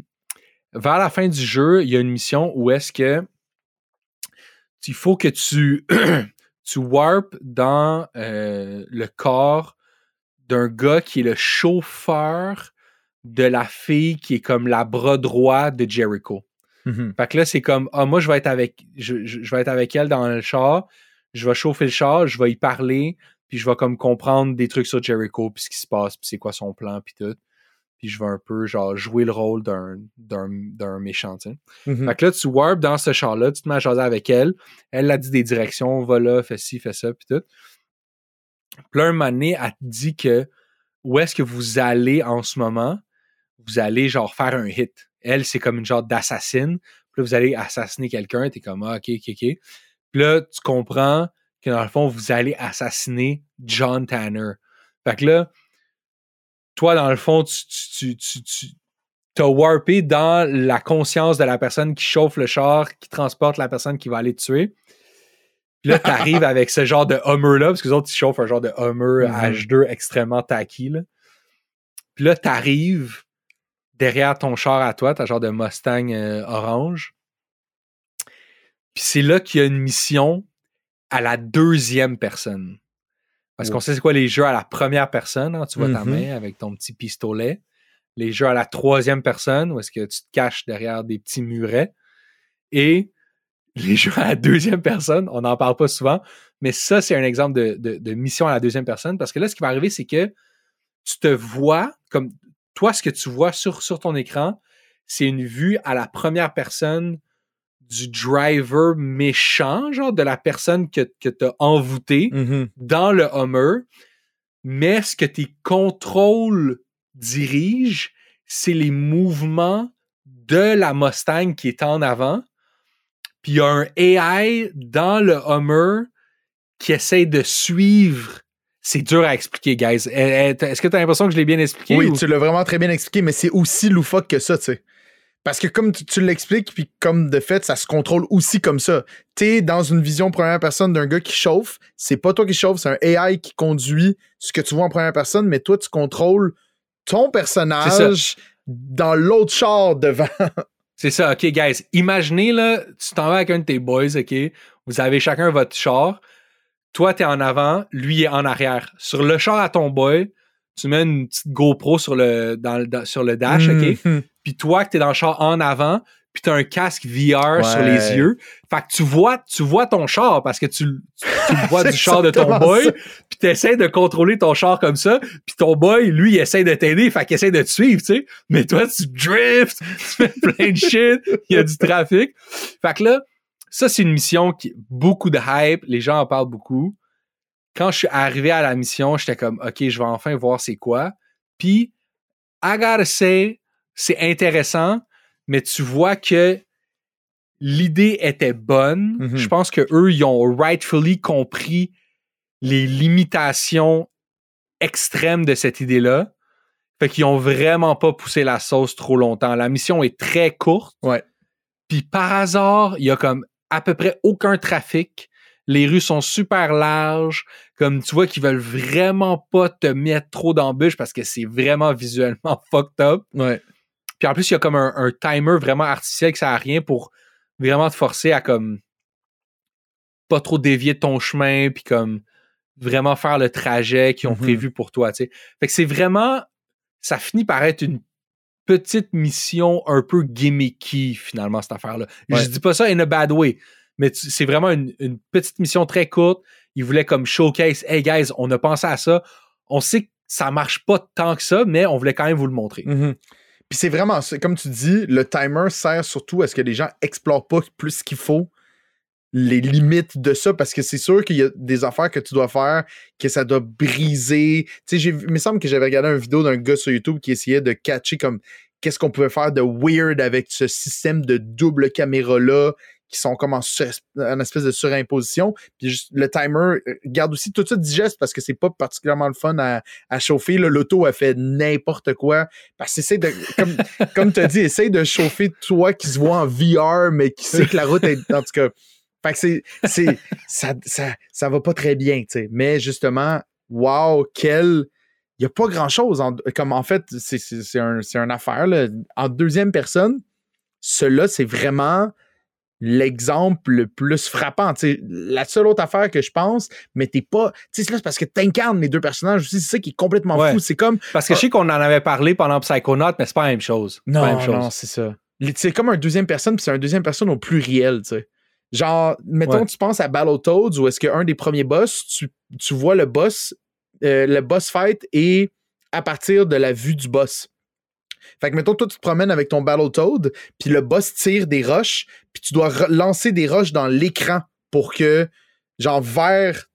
vers la fin du jeu, il y a une mission où est-ce que il faut que tu, *clears throat* tu warp dans le corps d'un gars qui est le chauffeur de la fille qui est comme la bras droit de Jericho. Mhm. Fait que là, c'est comme, ah, moi, je vais être avec, je, je- je vais être avec elle dans le char, je vais chauffer le char, je vais y parler, puis je vais comme comprendre des trucs sur Jericho, puis ce qui se passe, puis c'est quoi son plan, puis tout. Puis je vais un peu, genre, jouer le rôle d'un, d'un, d'un méchant. Mhm. Fait que là, tu warp dans ce char-là, tu te mets à jaser avec elle, elle a dit des directions, va là, fais ci, fais ça, puis tout. Puis là, un moment donné, elle te dit que où est-ce que vous allez en ce moment, vous allez genre faire un hit. Elle, c'est comme une genre d'assassine. Puis là, vous allez assassiner quelqu'un, t'es comme, ah, ok, ok, ok. Puis là, tu comprends que dans le fond, vous allez assassiner John Tanner. Fait que là, toi, dans le fond, tu, tu, tu, tu, tu t'as warpé dans la conscience de la personne qui chauffe le char, qui transporte la personne qui va aller te tuer. Puis là, t'arrives *laughs* avec ce genre de Hummer-là, parce que les autres, ils chauffent un genre de Hummer Mhm. H2 extrêmement tacky, là. Puis là, t'arrives derrière ton char à toi, t'as genre de Mustang euh, orange. Puis c'est là qu'il y a une mission à la deuxième personne. Parce qu'on sait c'est quoi les jeux à la première personne, hein, tu vois ta Mhm. main avec ton petit pistolet. Les jeux à la troisième personne, où est-ce que tu te caches derrière des petits murets. Et les jeux à la deuxième personne, on n'en parle pas souvent, mais ça, c'est un exemple de, de- de mission à la deuxième personne. Parce que là, ce qui va arriver, c'est que tu te vois comme toi, ce que tu vois sur, sur ton écran, c'est une vue à la première personne du driver méchant, genre de la personne que, que tu as envoûté Mhm. dans le Hummer, mais ce que tes contrôles dirigent, c'est les mouvements de la Mustang qui est en avant. Puis il y a un AI dans le Hummer qui essaie de suivre. C'est dur à expliquer, guys. Eh, eh, Est-ce que tu as l'impression que je l'ai bien expliqué? Oui, ou- tu l'as vraiment très bien expliqué, mais c'est aussi loufoque que ça, tu sais. Parce que comme tu, tu l'expliques, puis comme de fait, ça se contrôle aussi comme ça. T'es dans une vision première personne d'un gars qui chauffe, c'est pas toi qui chauffe, c'est un AI qui conduit ce que tu vois en première personne, mais toi, tu contrôles ton personnage dans l'autre char devant. *laughs* C'est ça, ok, guys. Imaginez, là, tu t'en vas avec un de tes boys, ok? Vous avez chacun votre char. Toi, t'es en avant, lui est en arrière. Sur le char à ton boy, tu mets une petite GoPro sur le, dans, le- dans- sur le dash, OK? Mhm. Puis toi, que t'es dans le char en avant, puis t'as un casque VR sur les yeux. Fait que tu vois, tu vois ton char parce que tu, tu, vois *laughs* du char de ton boy. ça. Puis t'essaies de contrôler ton char comme ça. Puis ton boy, lui, il essaie de t'aider. Fait qu'il essaie de te suivre, tu sais. Mais toi, tu drifts, tu fais plein de *laughs* shit. Il y a du trafic. Fait que là, ça, c'est une mission qui beaucoup de hype. Les gens en parlent beaucoup. Quand je suis arrivé à la mission, j'étais comme, OK, je vais enfin voir c'est quoi. Puis, I gotta say, c'est intéressant, mais tu vois que l'idée était bonne. Mhm. Je pense que eux, ils ont rightfully compris les limitations extrêmes de cette idée-là. Fait qu'ils ont vraiment pas poussé la sauce trop longtemps. La mission est très courte. Ouais. Puis par hasard, il y a comme à peu près aucun trafic. Les rues sont super larges. Comme tu vois qu'ils veulent vraiment pas te mettre trop d'embûches parce que c'est vraiment visuellement *laughs* fucked up. Ouais. Puis en plus, il y a comme un, un timer vraiment artificiel que ça a rien pour vraiment te forcer à comme pas trop dévier ton chemin puis comme vraiment faire le trajet qu'ils ont Mhm. prévu pour toi, tu sais. Fait que c'est vraiment ça finit par être une petite mission un peu gimmicky finalement cette affaire là. Ouais. Je dis pas ça in a bad way, mais c'est vraiment une, une petite mission très courte. Ils voulaient comme showcase, hey guys, on a pensé à ça. On sait que ça marche pas tant que ça, mais on voulait quand même vous le montrer. Mhm. Puis c'est vraiment ça. Comme tu dis, le timer sert surtout à ce que les gens explorent pas plus qu'il faut les limites de ça parce que c'est sûr qu'il y a des affaires que tu dois faire que ça doit briser. Tu sais, il me semble que j'avais regardé une vidéo d'un gars sur YouTube qui essayait de catcher comme qu'est-ce qu'on pouvait faire de weird avec ce système de double caméra là qui sont comme en, en espèce de surimposition. Puis juste, le timer euh, garde aussi tout ça digeste parce que c'est pas particulièrement le fun à, à chauffer. L'auto a fait n'importe quoi. Parce que de, comme, comme tu as dit, essaye de chauffer toi qui se voit en VR, mais qui sait que la route est. En tout cas, fait que c'est. c'est *laughs* ça, ça, ça va pas très bien, tu sais. Mais justement, wow, quel. Il n'y a pas grand-chose. En, comme en fait, c'est, c'est, c'est, un, c'est une affaire. Là. En deuxième personne, cela, c'est vraiment l'exemple le plus frappant. Tu sais, la seule autre affaire que je pense, mais t'es pas. Tu sais, c'est là, c'est parce que t'incarnes les deux personnages aussi. C'est ça qui est complètement Ouais. fou. C'est comme. Parce que je sais qu'on en avait parlé pendant Psychonaut, mais c'est pas la même chose. C'est pas la Non, même chose. non, c'est ça. C'est comme un deuxième personne, puis c'est un deuxième personne au pluriel, tu sais. Genre, mettons, Ouais. tu penses à Battletoads, où est-ce qu'un des premiers boss, tu, tu vois le boss, euh, le boss fight est à partir de la vue du boss. Fait que, mettons, toi, tu te promènes avec ton Battletoad, puis le boss tire des roches, puis tu dois lancer des roches dans l'écran pour que, genre, vers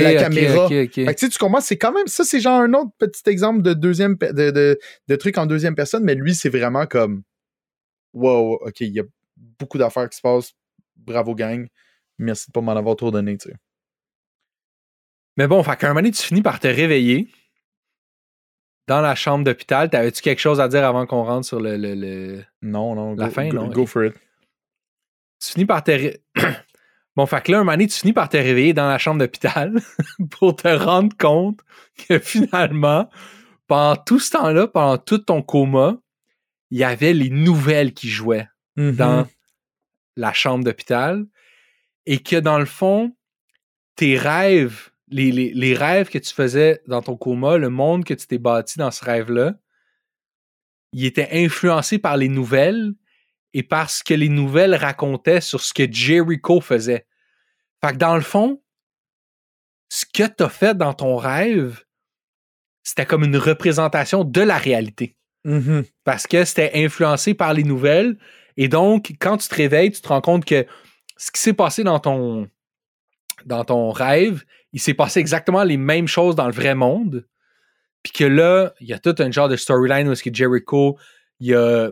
la caméra. fait que, tu sais, tu comprends, c'est quand même ça, c'est genre un autre petit exemple de deuxième de, de, de truc en deuxième personne, mais lui, c'est vraiment comme Wow, ok, il y a beaucoup d'affaires qui se passent. Bravo, gang. Merci de pas m'en avoir trop donné, tu sais. Mais bon, fait qu'à un moment donné, tu finis par te réveiller dans la chambre d'hôpital. T'avais-tu quelque chose à dire avant qu'on rentre sur le. le- le- Non, non, La go, fin, go, non, go for it. Tu finis par te. ré- *coughs* bon, fait que là, un moment donné, tu finis par te réveiller dans la chambre d'hôpital *laughs* pour te rendre compte que finalement, pendant tout ce temps-là, pendant tout ton coma, il y avait les nouvelles qui jouaient. Mhm. dans la chambre d'hôpital et que dans le fond, tes rêves, les, les- les rêves que tu faisais dans ton coma, le monde que tu t'es bâti dans ce rêve-là, il était influencé par les nouvelles et par ce que les nouvelles racontaient sur ce que Jericho faisait. Fait que dans le fond, ce que tu as fait dans ton rêve, c'était comme une représentation de la réalité Mhm. parce que c'était influencé par les nouvelles. Et donc, quand tu te réveilles, tu te rends compte que ce qui s'est passé dans ton, dans ton rêve, il s'est passé exactement les mêmes choses dans le vrai monde. Puis que là, il y a tout un genre de storyline où est-ce que Jericho, il a,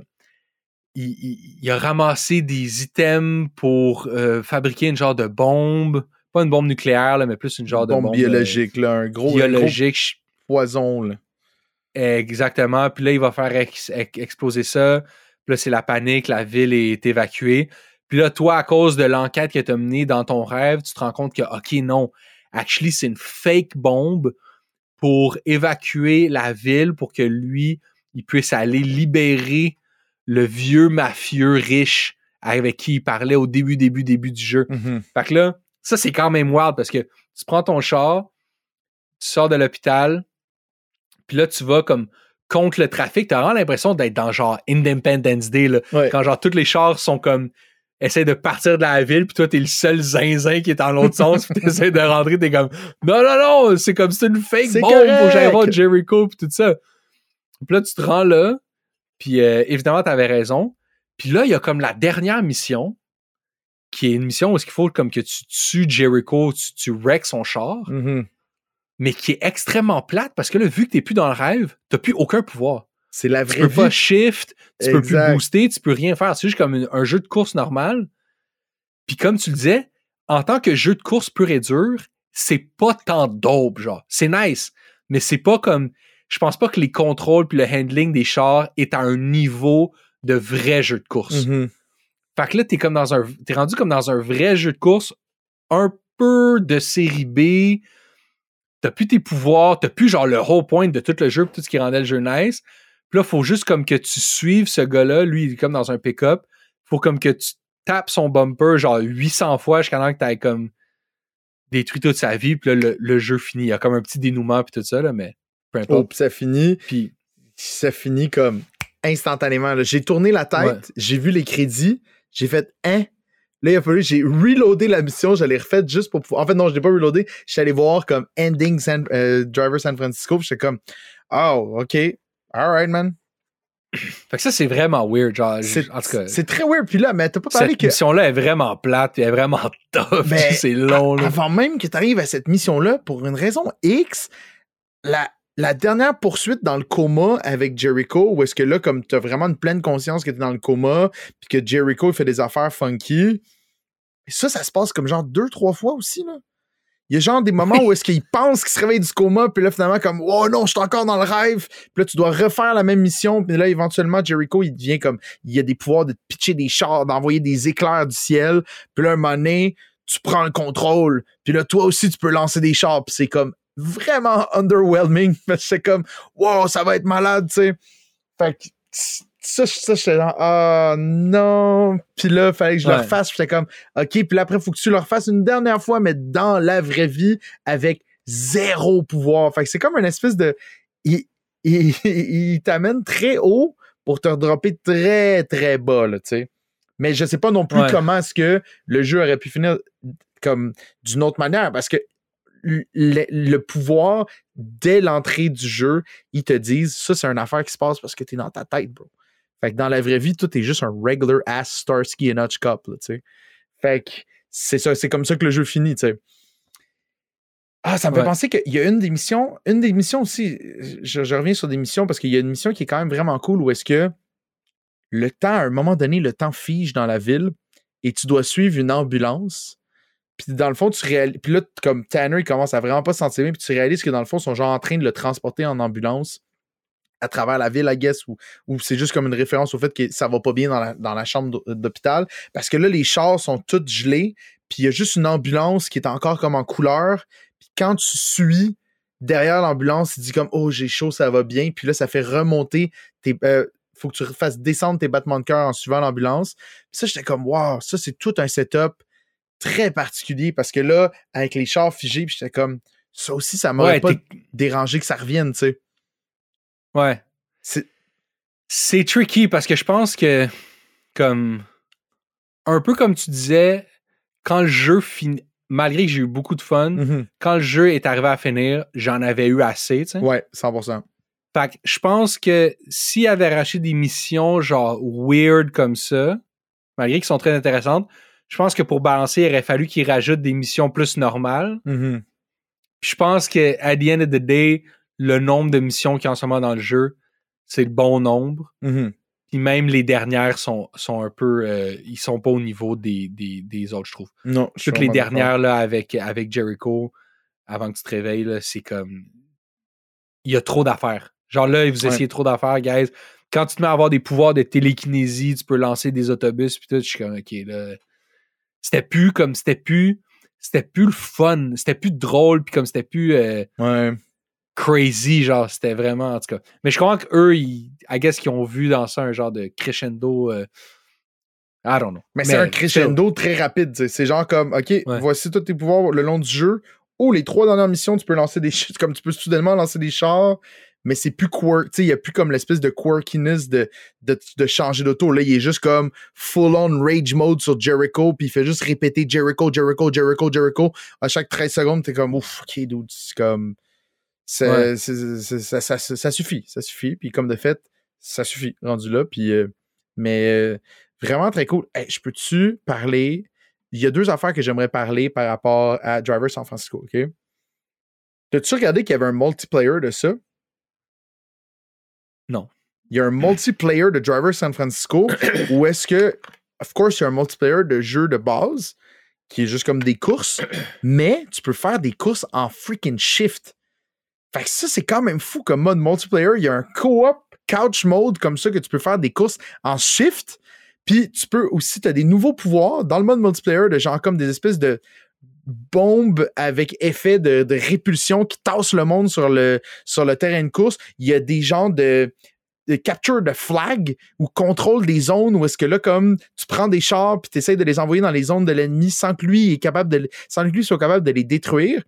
il, il- il a ramassé des items pour euh, fabriquer une genre de bombe. Pas une bombe nucléaire, là, mais plus une genre de bombe bombe euh, biologique, là, un gros, un gros biologique. poison. Là. Exactement. Puis là, il va faire ex- ex- exploser ça. Puis là, c'est la panique, la ville est évacuée. Puis là, toi, à cause de l'enquête que tu as menée dans ton rêve, tu te rends compte que, OK, non, actually, c'est une fake bombe pour évacuer la ville pour que lui, il puisse aller libérer le vieux mafieux riche avec qui il parlait au début, début, début du jeu. Mhm. Fait que là, Ça, c'est quand même wild parce que tu prends ton char, tu sors de l'hôpital, puis là, tu vas comme contre le trafic. T'as vraiment l'impression d'être dans genre Independence Day, là, Ouais. quand genre tous les chars sont comme essaient de partir de la ville, puis toi, t'es le seul zinzin qui est dans l'autre *laughs* sens, puis t'essaies de rentrer, t'es comme non, non, non, c'est comme c'est une fake bombe, faut que j'aille voir Jericho, puis tout ça. Puis là, tu te rends là, puis euh, évidemment, t'avais raison. Puis là, il y a comme la dernière mission, qui est une mission où il faut comme que tu tues Jericho, tu, tu wrecks son char, Mhm. Mais qui est extrêmement plate parce que là, vu que t'es plus dans le rêve, t'as plus aucun pouvoir. C'est la Tu vraie peux vie. pas shift, tu peux plus Exact. booster, tu peux rien faire. C'est juste comme une- un jeu de course normal. Puis comme tu le disais, en tant que jeu de course pur et dur, c'est pas tant dope, genre. C'est nice, mais c'est pas comme... Je pense pas que les contrôles puis le handling des chars est à un niveau de vrai jeu de course. Mhm. Fait que là, t'es comme dans un. T'es rendu comme dans un vrai jeu de course, un peu de série B. T'as plus tes pouvoirs, t'as plus genre le whole point de tout le jeu, tout ce qui rendait le jeu nice. Puis là, faut juste comme que tu suives ce gars-là. Lui, il est comme dans un pick-up. Faut comme que tu tapes son bumper genre 800 fois jusqu'à temps que t'aies comme détruit toute sa vie. Puis là, le, le jeu finit. Il y a comme un petit dénouement puis tout ça, là, mais peu Oh, importe. puis ça finit. Puis ça finit comme instantanément. J'ai tourné la tête, Ouais. j'ai vu les crédits, j'ai fait hein? Là, il a fallu, j'ai reloadé la mission, je l'ai refaite juste pour pouvoir. En fait, non, je l'ai pas reloadé. Je suis allé voir comme Ending San- euh, Driver San Francisco, puis j'étais comme Oh, ok. Alright, man. *clears throat* fait que ça, c'est vraiment weird. Genre, en tout cas, c'est très weird. Puis là, mais t'as pas parlé cette que mission-là est vraiment plate, puis elle est vraiment tough, *laughs* c'est long. Là. avant même que tu arrives à cette mission-là, pour une raison X, la, la dernière poursuite dans le coma avec Jericho, où est-ce que là, comme tu as vraiment une pleine conscience que tu es dans le coma, puis que Jericho il fait des affaires funky, ça, ça se passe comme genre deux, trois fois aussi, là. Il y a genre des moments où est-ce qu'il pense qu'il se réveille du coma, puis là, finalement, comme, oh non, je suis encore dans le rêve. Puis là, tu dois refaire la même mission, puis là, éventuellement, Jericho, il devient comme, il a des pouvoirs de pitcher des chars, d'envoyer des éclairs du ciel. Puis là, un moment donné, tu prends le contrôle, puis là, toi aussi, tu peux lancer des chars, puis c'est comme vraiment underwhelming, *laughs* c'est comme, wow, ça va être malade, tu sais. Fait que ça, ça j'étais genre, ah non. Puis là, fallait que je le refasse, puis j'étais comme, ok, puis là, après, faut que tu le refasses une dernière fois, mais dans la vraie vie, avec zéro pouvoir. Fait que c'est comme une espèce de. Il, il, *laughs* il t'amène très haut pour te redropper très, très bas, là, tu sais. Mais je sais pas non plus Ouais. comment est-ce que le jeu aurait pu finir comme d'une autre manière, parce que le, le pouvoir, dès l'entrée du jeu, ils te disent ça, c'est une affaire qui se passe parce que t'es dans ta tête, bro. Fait que dans la vraie vie, tout est juste un regular ass Starsky and Hutch Cup, là, tu sais. Fait que c'est ça, c'est comme ça que le jeu finit, tu sais. Ah, ça me fait Ouais. penser qu'il y a une des missions, une des missions aussi, je, je reviens sur des missions parce qu'il y a une mission qui est quand même vraiment cool où est-ce que le temps, à un moment donné, le temps fige dans la ville et tu dois suivre une ambulance. Puis dans le fond, tu réalises. Puis là, comme Tanner, il commence à vraiment pas se sentir bien, puis tu réalises que dans le fond, ils sont genre en train de le transporter en ambulance à travers la ville, I guess, ou, c'est juste comme une référence au fait que ça va pas bien dans la, chambre d'hô- d'hôpital. Parce que là, les chars sont tous gelés, puis il y a juste une ambulance qui est encore comme en couleur. Puis quand tu suis derrière l'ambulance, il dit comme Oh, j'ai chaud, ça va bien. Puis là, ça fait remonter tes. euh, faut que tu fasses descendre tes battements de cœur en suivant l'ambulance. Puis ça, j'étais comme Wow, ça, c'est tout un setup très particulier parce que là, avec les chars figés, j'étais comme ça aussi, ça m'aurait Ouais, pas dérangé que ça revienne, tu sais. ouais. C'est- tricky parce que je pense que, comme. Un peu comme tu disais, quand le jeu finit. Malgré que j'ai eu beaucoup de fun, Mhm. quand le jeu est arrivé à finir, j'en avais eu assez, tu sais. Ouais, 100%. Fait que je pense que s'il avait arraché des missions genre weird comme ça, malgré qu'elles sont très intéressantes, je pense que pour balancer, il aurait fallu qu'il rajoute des missions plus normales. Mhm. Puis je pense que at the end of the day, le nombre de missions qu'il y a en ce moment dans le jeu, c'est le bon nombre. Mhm. Puis même les dernières sont, sont un peu. euh, ils sont pas au niveau des, des, des autres, je trouve. Non, Toutes les dernières là, avec, avec Jericho, avant que tu te réveilles, c'est comme. Il y a trop d'affaires. Genre là, vous Ouais. essayez trop d'affaires, guys. Quand tu te mets à avoir des pouvoirs de télékinésie, tu peux lancer des autobus, puis tout, je suis comme, OK, là. C'était plus comme. C'était plus. C'était plus le fun. C'était plus drôle, puis comme c'était plus. euh, Ouais. crazy, genre, c'était vraiment, en tout cas. Mais je crois qu'eux, ils, I guess qu'ils ont vu dans ça un genre de crescendo euh, I don't know. Mais, c'est un crescendo très rapide. C'est genre comme, OK, Ouais. voici tous tes pouvoirs le long du jeu. Oh, les trois dernières missions, tu peux lancer des *laughs* comme tu peux soudainement lancer des chars, mais c'est plus quirk. Tu sais, il n'y a plus comme l'espèce de quirkiness de, de, de changer d'auto. Là, il est juste comme full-on rage mode sur Jericho, puis il fait juste répéter Jericho, Jericho, Jericho, Jericho. À chaque 13 secondes, t'es comme, ouf, OK, dude, c'est comme. ça, ça- ça- ça suffit, ça suffit. Puis comme de fait, ça suffit, rendu là. Puis, euh, mais euh, vraiment très cool. Hey, je peux-tu parler? Il y a deux affaires que j'aimerais parler par rapport à Driver San Francisco, OK? T'as-tu regardé qu'il y avait un multiplayer de ça? Non. Il y a un multiplayer de Driver San Francisco où est-ce que, of course, il y a un multiplayer de jeu de base qui est juste comme des courses, mais tu peux faire des courses en freaking shift. Fait que ça, c'est quand même fou comme mode multiplayer. Il y a un co-op couch mode comme ça que tu peux faire des courses en shift. Puis tu peux aussi, tu as des nouveaux pouvoirs dans le mode multiplayer de genre comme des espèces de bombes avec effet de, répulsion qui tassent le monde sur le, terrain de course. Il y a des genres de, capture de flag ou contrôle des zones où est-ce que là, comme tu prends des chars puis tu essaies de les envoyer dans les zones de l'ennemi sans que lui est capable de sans que lui soit capable de les détruire.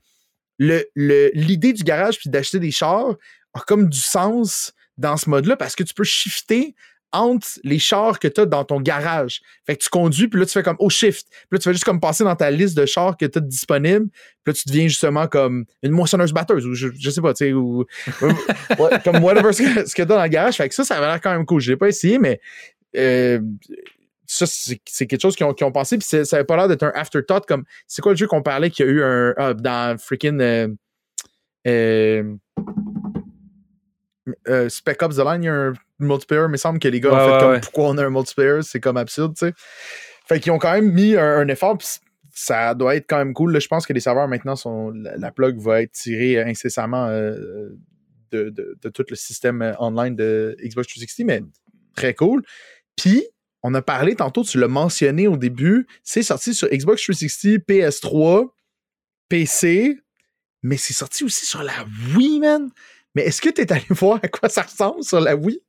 L'idée du garage puis d'acheter des chars a comme du sens dans ce mode-là parce que tu peux shifter entre les chars que tu as dans ton garage. Fait que tu conduis, puis là, tu fais comme, oh, shift. Puis là, tu fais juste comme passer dans ta liste de chars que tu as disponibles. Puis là, tu deviens justement comme une moissonneuse batteuse, ou je, je sais pas, tu sais, ou *laughs* comme whatever ce que, ce que tu as dans le garage. Fait que ça, ça avait l'air quand même cool. Je l'ai pas essayé, mais euh, ça, c'est quelque chose qu'ils ont, qu'ils ont pensé. Puis ça avait pas l'air d'être un afterthought comme, c'est quoi le jeu qu'on parlait qu'il y a eu un, ah, dans freaking euh, euh, euh, Spec Ops The Line, il y a un multiplayer, mais il semble que les gars Ouais, ont fait ouais, comme ouais. pourquoi on a un multiplayer, c'est comme absurde, tu sais. Fait qu'ils ont quand même mis un, un effort, pis ça doit être quand même cool. Là, je pense que les serveurs maintenant sont. La, la plug va être tirée incessamment euh, de, de- de tout le système euh, online de Xbox 360, mais très cool. Puis, on a parlé tantôt, tu l'as mentionné au début, c'est sorti sur Xbox 360, PS3, PC, mais c'est sorti aussi sur la Wii, man. Mais est-ce que tu es allé *laughs* voir à quoi ça ressemble sur la Wii?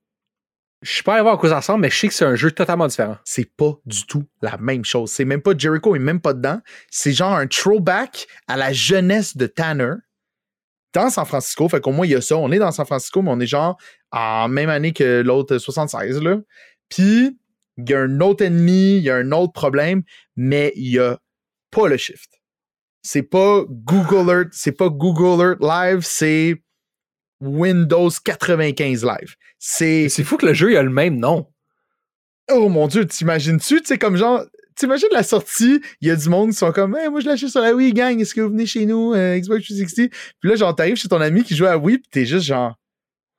Je suis pas allé voir à quoi ça ressemble, mais je sais que c'est un jeu totalement différent. C'est pas du tout la même chose. C'est même pas Jericho, il est même pas dedans. C'est genre un throwback à la jeunesse de Tanner dans San Francisco. Fait qu'au moins, il y a ça. On est dans San Francisco, mais on est genre en même année que l'autre 76, là. Puis, il y a un autre ennemi, il y a un autre problème, mais il y a pas le shift. C'est pas Google Earth, c'est pas Google Earth Live, c'est Windows 95 Live. C'est C'est fou que le jeu il a le même nom. Oh mon dieu, t'imagines-tu? Tu sais, comme genre, t'imagines la sortie, il y a du monde qui sont comme, hey, moi je l'achète sur la Wii, gang, est-ce que vous venez chez nous, euh, Xbox 360? Puis là, genre, t'arrives chez ton ami qui joue à Wii, pis t'es juste genre,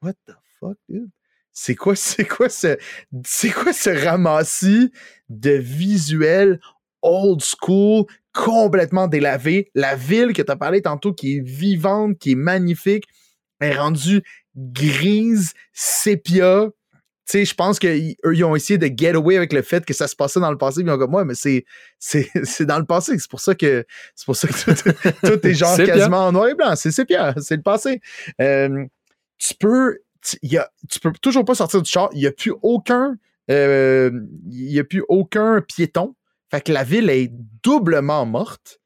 what the fuck, dude? C'est quoi, *laughs* c'est quoi ce, c'est quoi ce ramassis de visuels old school, complètement délavé? La ville que t'as parlé tantôt, qui est vivante, qui est magnifique, est rendue grise, sépia, tu sais, je pense qu'ils ils ont essayé de get away avec le fait que ça se passait dans le passé. Puis ils ont comme, ouais, mais c'est, c'est, *laughs* c'est dans le passé. C'est pour ça que, c'est pour ça que tout, *laughs* tout est genre quasiment en noir et blanc. C'est sépia. C'est le passé. Euh, tu peux, tu, y a, tu peux toujours pas sortir du char. Il n'y a plus aucun, euh, il y a plus aucun piéton. Fait que la ville est doublement morte.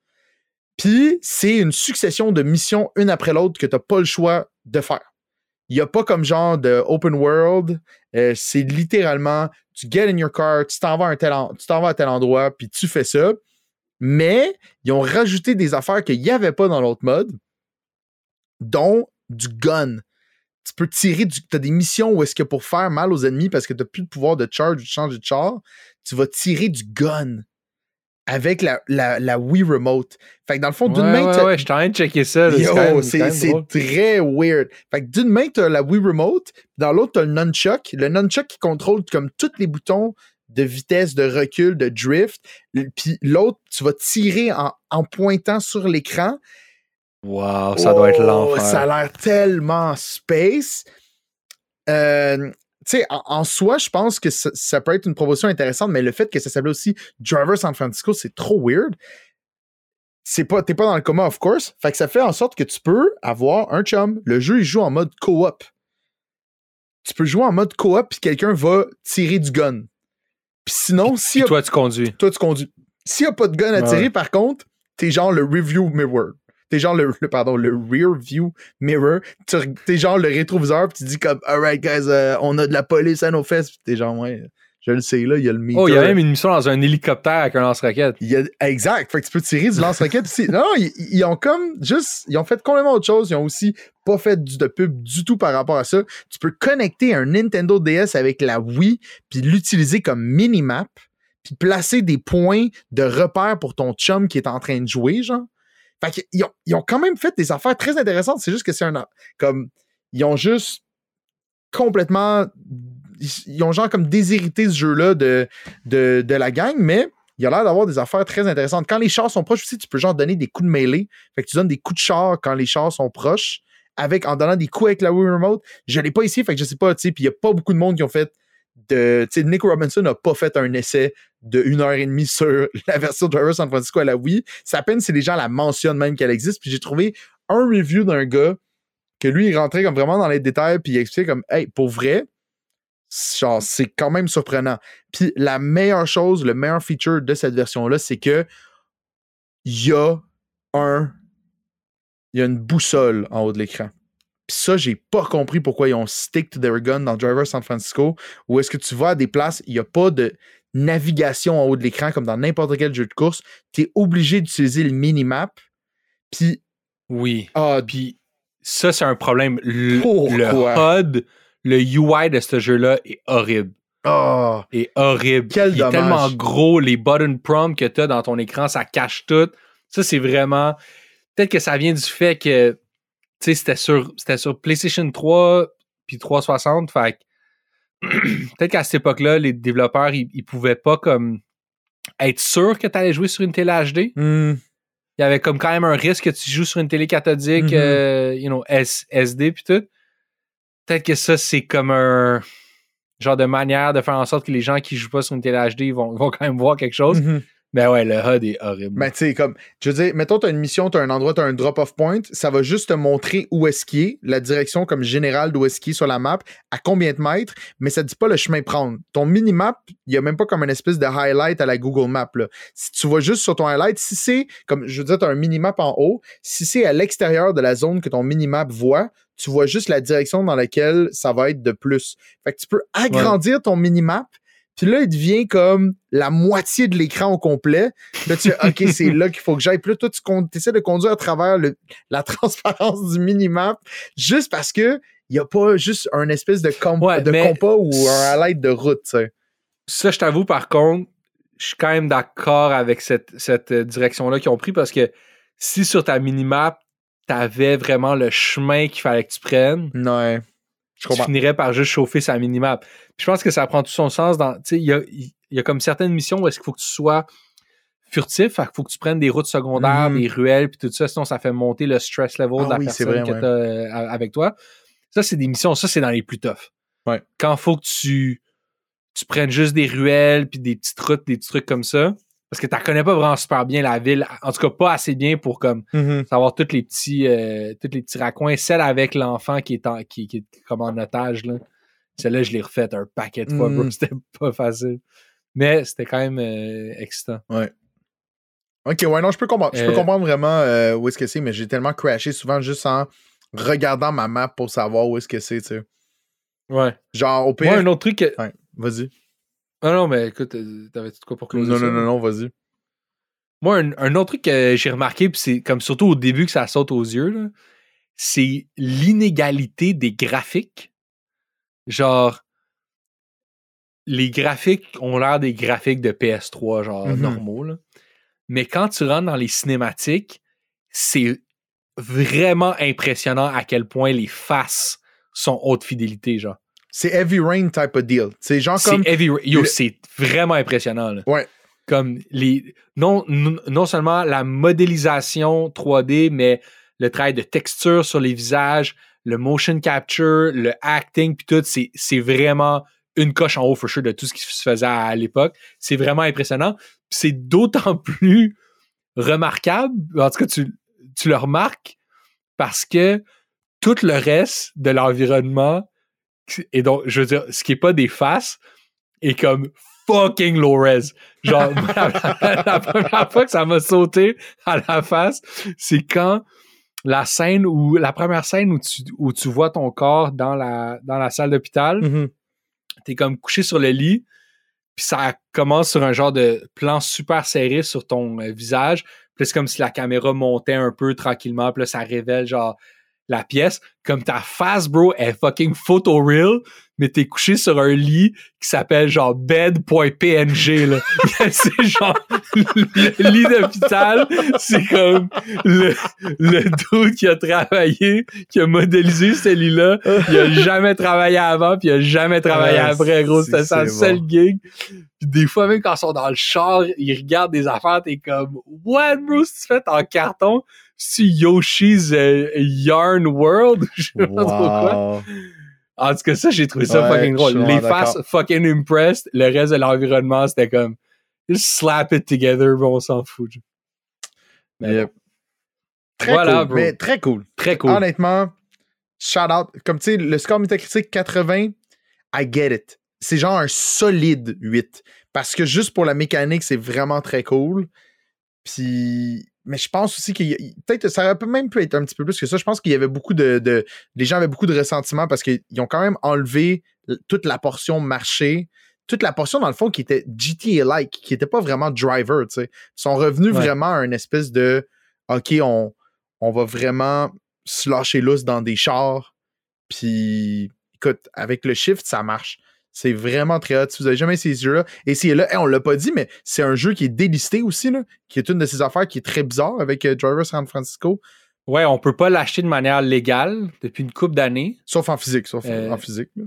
Puis c'est une succession de missions une après l'autre que tu n'as pas le choix de faire. Il n'y a pas comme genre de open world. Euh, c'est littéralement, tu get in your car, tu t'en vas, à tel vas à tel endroit, puis tu fais ça. Mais ils ont rajouté des affaires qu'il n'y avait pas dans l'autre mode, dont du gun. Tu peux tirer, du, tu as des missions où est-ce que pour faire mal aux ennemis, parce que tu n'as plus de pouvoir de charge ou de changer de char, tu vas tirer du gun avec la, la, la Wii Remote. Fait que dans le fond, d'une ouais, main, ouais, t'as- ouais, je suis en train de checker ça. c'est très weird. Fait que d'une main, t'as la Wii Remote, dans l'autre, t'as le nunchuck. Le nunchuck qui contrôle comme tous les boutons de vitesse, de recul, de drift. Puis l'autre, tu vas tirer en, en pointant sur l'écran. Wow, ça doit être Oh, l'enfer. Ça a l'air tellement space. Euh, tu sais, en, en soi, je pense que ça, ça peut être une promotion intéressante, mais le fait que ça s'appelle aussi Driver San Francisco, c'est trop weird. C'est pas, t'es pas dans le coma, of course. Fait que ça fait en sorte que tu peux avoir un chum. Le jeu, il joue en mode co-op. Tu peux jouer en mode co-op, puis quelqu'un va tirer du gun. Puis sinon, si Puis toi, tu conduis. toi, tu conduis. S'il n'y a pas de gun à Ouais. tirer, par contre, t'es genre le review mirror. T'es genre le, le- pardon, le rear view mirror. T'es genre le rétroviseur, puis tu dis comme, alright, guys, euh, on a de la police à nos fesses. Puis t'es genre, ouais, je le sais, là, il y a le meter. Oh, il y a même une mission dans un hélicoptère avec un lance-roquette. Exact. Fait que tu peux tirer du lance-roquette ici. Non, non, ils, ils ont comme juste. Ils ont fait complètement autre chose. Ils ont aussi pas fait de pub du tout par rapport à ça. Tu peux connecter un Nintendo DS avec la Wii, puis l'utiliser comme minimap, puis placer des points de repère pour ton chum qui est en train de jouer, genre. Fait qu'ils ont, ils ont quand même fait des affaires très intéressantes. C'est juste que c'est un. Comme. Ils ont juste complètement. Ils, ont genre comme déshérité ce jeu-là de, de, de la gang, mais il a l'air d'avoir des affaires très intéressantes. Quand les chars sont proches aussi, tu peux genre donner des coups de mêlée. Fait que tu donnes des coups de char quand les chars sont proches, avec, en donnant des coups avec la Wii Remote. Je l'ai pas ici, fait que je sais pas, tu sais, puis il y a pas beaucoup de monde qui ont fait sais, Nick Robinson n'a pas fait un essai de une heure et demie sur *laughs* la version Driver San Francisco à la Wii. C'est à peine si les gens la mentionnent même qu'elle existe. Puis j'ai trouvé un review d'un gars que lui, il rentrait comme vraiment dans les détails, puis il expliquait comme, hey, pour vrai, genre, c'est quand même surprenant. Puis la meilleure chose, le meilleur feature de cette version-là, c'est que il y a un. Il y a une boussole en haut de l'écran. Puis ça, j'ai pas compris pourquoi ils ont stick to their gun dans Driver San Francisco, où est-ce que tu vas à des places, il n'y a pas de navigation en haut de l'écran comme dans n'importe quel jeu de course. Tu es obligé d'utiliser le minimap. Puis, Oui. ah, Puis ça, c'est un problème. Le, Pourquoi? le HUD, le UI de ce jeu-là est horrible. ah, Est horrible. Quel Il est tellement gros, les button prompts que tu as dans ton écran, ça cache tout. Ça, c'est vraiment. Peut-être que ça vient du fait que tu sais, c'était sur, c'était sur PlayStation 3 puis 360. Fait *clears throat* peut-être qu'à cette époque-là, les développeurs, ils, ils pouvaient pas comme être sûrs que tu allais jouer sur une télé HD. hmm, Il y avait comme quand même un risque que tu joues sur une télé cathodique, Mhm. euh, you know, S- SD puis tout. Peut-être que ça, c'est comme un genre de manière de faire en sorte que les gens qui jouent pas sur une télé HD ils vont, ils vont quand même voir quelque chose. mhm. Mais ouais, le HUD est horrible. Mais tu sais, comme, je veux dire, mettons, tu as une mission, tu as un endroit, tu as un drop-off point, ça va juste te montrer où est-ce qu'il est, la direction comme générale d'où est-ce qu'il est sur la map, à combien de mètres, mais ça dit pas le chemin prendre. Ton minimap, il y a même pas comme une espèce de highlight à la Google Map. Là. Si tu vas juste sur ton highlight, si c'est, comme je veux dire, tu as un minimap en haut, si c'est à l'extérieur de la zone que ton minimap voit, tu vois juste la direction dans laquelle ça va être de plus. Fait que tu peux agrandir ton minimap, puis là, il devient comme la moitié de l'écran au complet. Là, tu *laughs* OK, c'est là qu'il faut que j'aille. Puis là, toi, tu essaies de conduire à travers le- la *laughs* transparence du minimap juste parce que il n'y a pas juste un espèce de, comp- Ouais, de mais- compas ou un highlight de route, tu sais. Ça, je t'avoue, par contre, je suis quand même d'accord avec cette, cette euh, direction-là qu'ils ont pris parce que si sur ta minimap, t'avais vraiment le chemin qu'il fallait que tu prennes, Ouais. Je tu finirais par juste chauffer sa minimap. Puis je pense que ça prend tout son sens dans. Tu sais, il y a, il y a comme certaines missions où est-ce qu'il faut que tu sois furtif, qu'il faut que tu prennes des routes secondaires, Mhm. des ruelles, puis tout ça, sinon ça fait monter le stress level Ah de la oui, personne vrai, que ouais. t'as euh, avec toi. Ça, c'est des missions, ça, c'est dans les plus toughs. Ouais. Quand il faut que tu, tu prennes juste des ruelles, puis des petites routes, des petits trucs comme ça, parce que tu connais pas vraiment super bien la ville, en tout cas pas assez bien pour comme Mhm. savoir tous les petits euh, tous les petits raccoins celle avec l'enfant qui est en, qui, qui est comme en otage là celle-là je l'ai refaite un paquet de fois bro. Mm. *laughs* c'était pas facile mais c'était quand même euh, excitant OK, ouais, non, je peux comprendre. Je peux Euh, comprendre vraiment euh, où est-ce que c'est, mais j'ai tellement crashé souvent juste en regardant ma map pour savoir où est-ce que c'est, tu sais. ouais Genre, au pire. moi un autre truc que... Ouais, vas-y. Ah non mais écoute euh, t'avais tout quoi pour closer Non, ça? non, non, non, vas-y. moi un, un autre truc que j'ai remarqué puis c'est comme surtout au début que ça saute aux yeux là, c'est l'inégalité des graphiques genre les graphiques ont l'air des graphiques de PS3 genre Mhm. normaux là. mais quand tu rentres dans les cinématiques c'est vraiment impressionnant à quel point les faces sont haute fidélité genre C'est Heavy Rain type of deal. C'est genre c'est comme. heavy yo le- c'est vraiment impressionnant là. Ouais. comme les non, non seulement la modélisation 3D mais le travail de texture sur les visages le motion capture le acting puis tout c'est c'est vraiment une coche en haut for sure de tout ce qui se faisait à, l'époque c'est vraiment impressionnant c'est d'autant *laughs* plus remarquable en tout cas tu tu le remarques parce que tout le reste de l'environnement et donc je veux dire ce qui est pas des faces est comme fucking low res. Genre, *laughs* la, la première fois que ça m'a sauté à la face, c'est quand la scène où, la première scène où tu, où tu vois ton corps dans la, dans la salle d'hôpital, Mhm. t'es comme couché sur le lit, puis ça commence sur un genre de plan super serré sur ton euh, visage. Puis c'est comme si la caméra montait un peu tranquillement, puis là, ça révèle genre la pièce. Comme ta face, bro, est fucking photoreal, mais t'es couché sur un lit qui s'appelle genre bed.png, là. *laughs* c'est genre le lit d'hôpital, c'est comme le, le dude qui a travaillé, qui a modélisé ce lit-là. Il a jamais travaillé avant, puis il a jamais travaillé Ah, après, gros. c'est- C'était sa seule gig. Puis des fois, même quand ils sont dans le char, ils regardent des affaires, t'es comme, what, bro, si tu fais en carton? C'est Yoshi's euh, Yarn World? *laughs* Je sais pas trop quoi. En tout cas, ça, j'ai trouvé ça Ouais, fucking drôle. Les faces fucking impressed. Le reste de l'environnement, c'était comme, just slap it together, bro, on s'en fout. Mais Yep. bon, Très Voilà, cool. bro. Mais très cool. très cool. Honnêtement, shout out. Comme tu sais, le score métacritique 80, I get it. C'est genre un solide 8. Parce que juste pour la mécanique, c'est vraiment très cool. Puis. Mais je pense aussi qu'il peut-être ça aurait même pu être un petit peu plus que ça. Je pense qu'il y avait beaucoup de, de- Les gens avaient beaucoup de ressentiment parce qu'ils ont quand même enlevé toute la portion marché, toute la portion, dans le fond, qui était GTA-like, qui n'était pas vraiment driver, tu sais. Ils sont revenus Ouais. vraiment à une espèce de OK, on, on va vraiment se lâcher lousse dans des chars. Puis, écoute, avec le shift, ça marche. C'est vraiment très hot. Si vous avez jamais essayé ce jeu-là, essayez-le. Hey, on l'a pas dit, mais c'est un jeu qui est délisté aussi, là, qui est une de ces affaires qui est très bizarre avec euh, Driver San Francisco, Ouais, on peut pas l'acheter de manière légale depuis une couple d'années. sauf en physique, sauf Euh, en physique. là.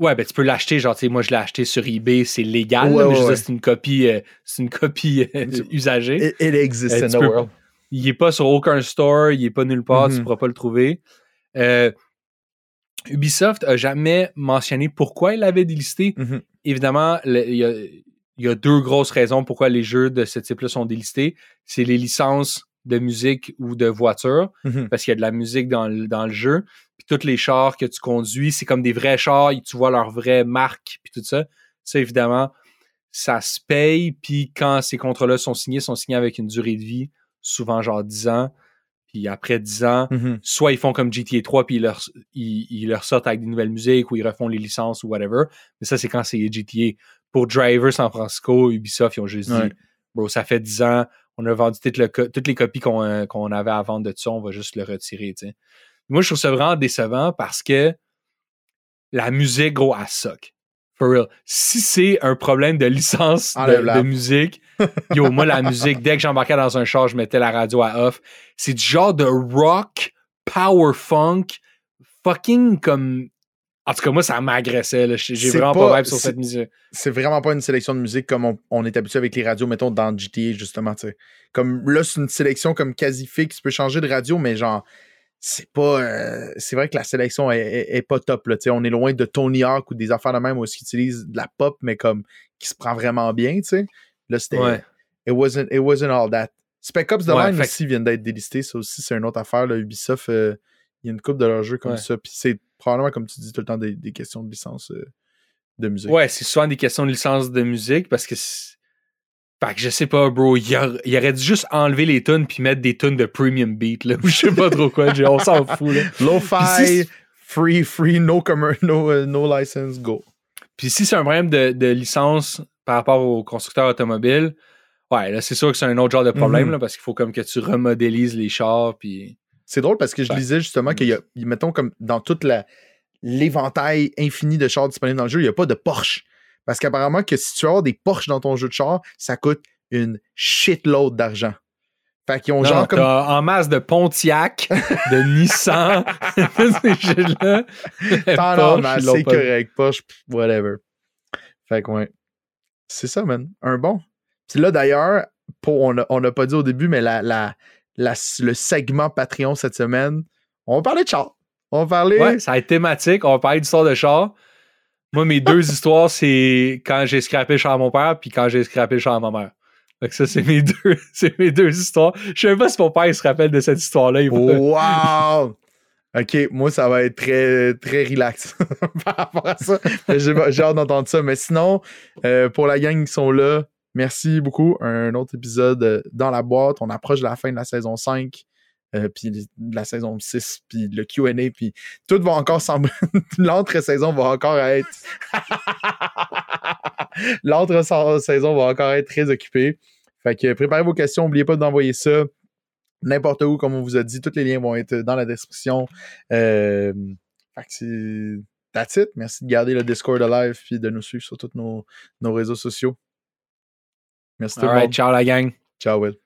Ouais, ben tu peux l'acheter, genre, tu sais, moi je l'ai acheté sur eBay, c'est légal, Ouais, là, mais ouais, je veux ouais. dire, c'est une copie, euh, c'est une copie euh, *laughs* usagée. It, it exists Euh, in the peux- world. Il est pas sur aucun store, il est pas nulle part, tu Mhm. pourras pas le trouver. Euh, Ubisoft a jamais mentionné pourquoi il l'avait délisté. Mhm. Évidemment, il y, a, il y a deux grosses raisons pourquoi les jeux de ce type-là sont délistés. C'est les licences de musique ou de voiture, Mhm. parce qu'il y a de la musique dans le, dans le jeu. Puis tous les chars que tu conduis, c'est comme des vrais chars, et tu vois leur vraie marque, puis tout ça. Ça, évidemment, ça se paye. Puis quand ces contrats-là sont signés, sont signés avec une durée de vie, souvent genre 10 ans. Puis après 10 ans, Mhm. soit ils font comme GTA 3 puis ils leur, ils, ils leur sortent avec des nouvelles musiques ou ils refont les licences ou whatever. Mais ça, c'est quand c'est GTA. Pour Driver San Francisco, Ubisoft, ils ont juste Ouais. dit, bro, ça fait 10 ans, on a vendu toutes, le toutes les copies qu'on euh, qu'on avait à vendre de ça, on va juste le retirer. Moi, je trouve ça vraiment décevant parce que la musique, gros, elle suck. For real. Si c'est un problème de licence de, de musique, *laughs* yo, moi, la musique, dès que j'embarquais dans un char, je mettais la radio à off. C'est du genre de rock, power funk, fucking comme. En tout cas, moi, ça m'agressait. J'ai vraiment pas- pas, vibe sur cette musique. c'est vraiment pas une sélection de musique comme on, on est habitué avec les radios, mettons, dans GTA, justement. Comme là, c'est une sélection comme quasi fixe, tu peux changer de radio, mais genre, c'est pas. euh, c'est vrai que la sélection est, est- est pas top, là, tu sais. On est loin de Tony Hawk ou des affaires de même où ils utilisent de la pop, mais comme qui se prend vraiment bien, tu sais. Là, c'était. Ouais. It, wasn't, it wasn't all that. Spec Ops The Ouais, Line fait- aussi viennent d'être délistés, ça aussi, c'est une autre affaire, là. Ubisoft, euh, il y a une coupe de leurs jeux comme Ouais. ça, puis c'est probablement, comme tu dis, tout le temps des, des questions de licence euh, de musique. Ouais, c'est souvent des questions de licence de musique parce que. c'est- Fait que je sais pas, bro. Il, a- il aurait dû juste enlever les tunes puis mettre des tunes de premium beat, là. ou *laughs* Je sais pas trop quoi. On s'en fout, là. Lo-fi, free, free, no, no, euh, no license, go. Puis si c'est un problème de, de licence par rapport aux constructeurs automobiles, ouais, là, c'est sûr que c'est un autre genre de problème, Mhm. là, parce qu'il faut comme que tu remodélises les chars, puis... C'est drôle parce que je Ouais. lisais justement qu'il y a, mettons, comme dans toute la l'éventail infini de chars disponibles dans le jeu, il n'y a pas de Porsche. Parce qu'apparemment que si tu as des Porsche dans ton jeu de char, ça coûte une shitload d'argent. Fait qu'ils ont Non, genre comme. en masse de Pontiac, de *laughs* Nissan, *laughs* ces jeux-là. T'en as c'est correct, Porsche, whatever. Fait que ouais. C'est ça, man. Un bon. Puis là, d'ailleurs, on n'a on a pas dit au début, mais la, la, la- le segment Patreon cette semaine, on va parler de char. On va parler. Ouais, ça va être thématique. On va parler d'histoire de char. Moi, mes deux histoires, c'est quand j'ai scrappé à mon père, puis quand j'ai scrappé à ma mère. Fait que ça, c'est mes *laughs* deux, c'est mes deux histoires. Je sais pas si mon père se rappelle de cette histoire-là. Wow! OK, moi, ça va être très, très relax *laughs* par rapport à ça. J'ai j'ai hâte d'entendre ça. Mais sinon, euh, pour la gang qui sont là, merci beaucoup. Un autre épisode euh, dans la boîte. On approche de la fin de la saison 5. Euh, puis de la saison 6, puis le Q&A, puis tout va encore sembler... *laughs* L'entre-saison va encore être... *laughs* L'entre-saison va encore être très occupée. Fait que préparez vos questions, n'oubliez pas d'envoyer ça n'importe où, comme on vous a dit. Tous les liens vont être dans la description. Euh, fait que c'est... That's it. Merci de garder le Discord live puis de nous suivre sur tous nos, nos réseaux sociaux. Merci tout le Alright, monde. ciao la gang. Ciao, Will.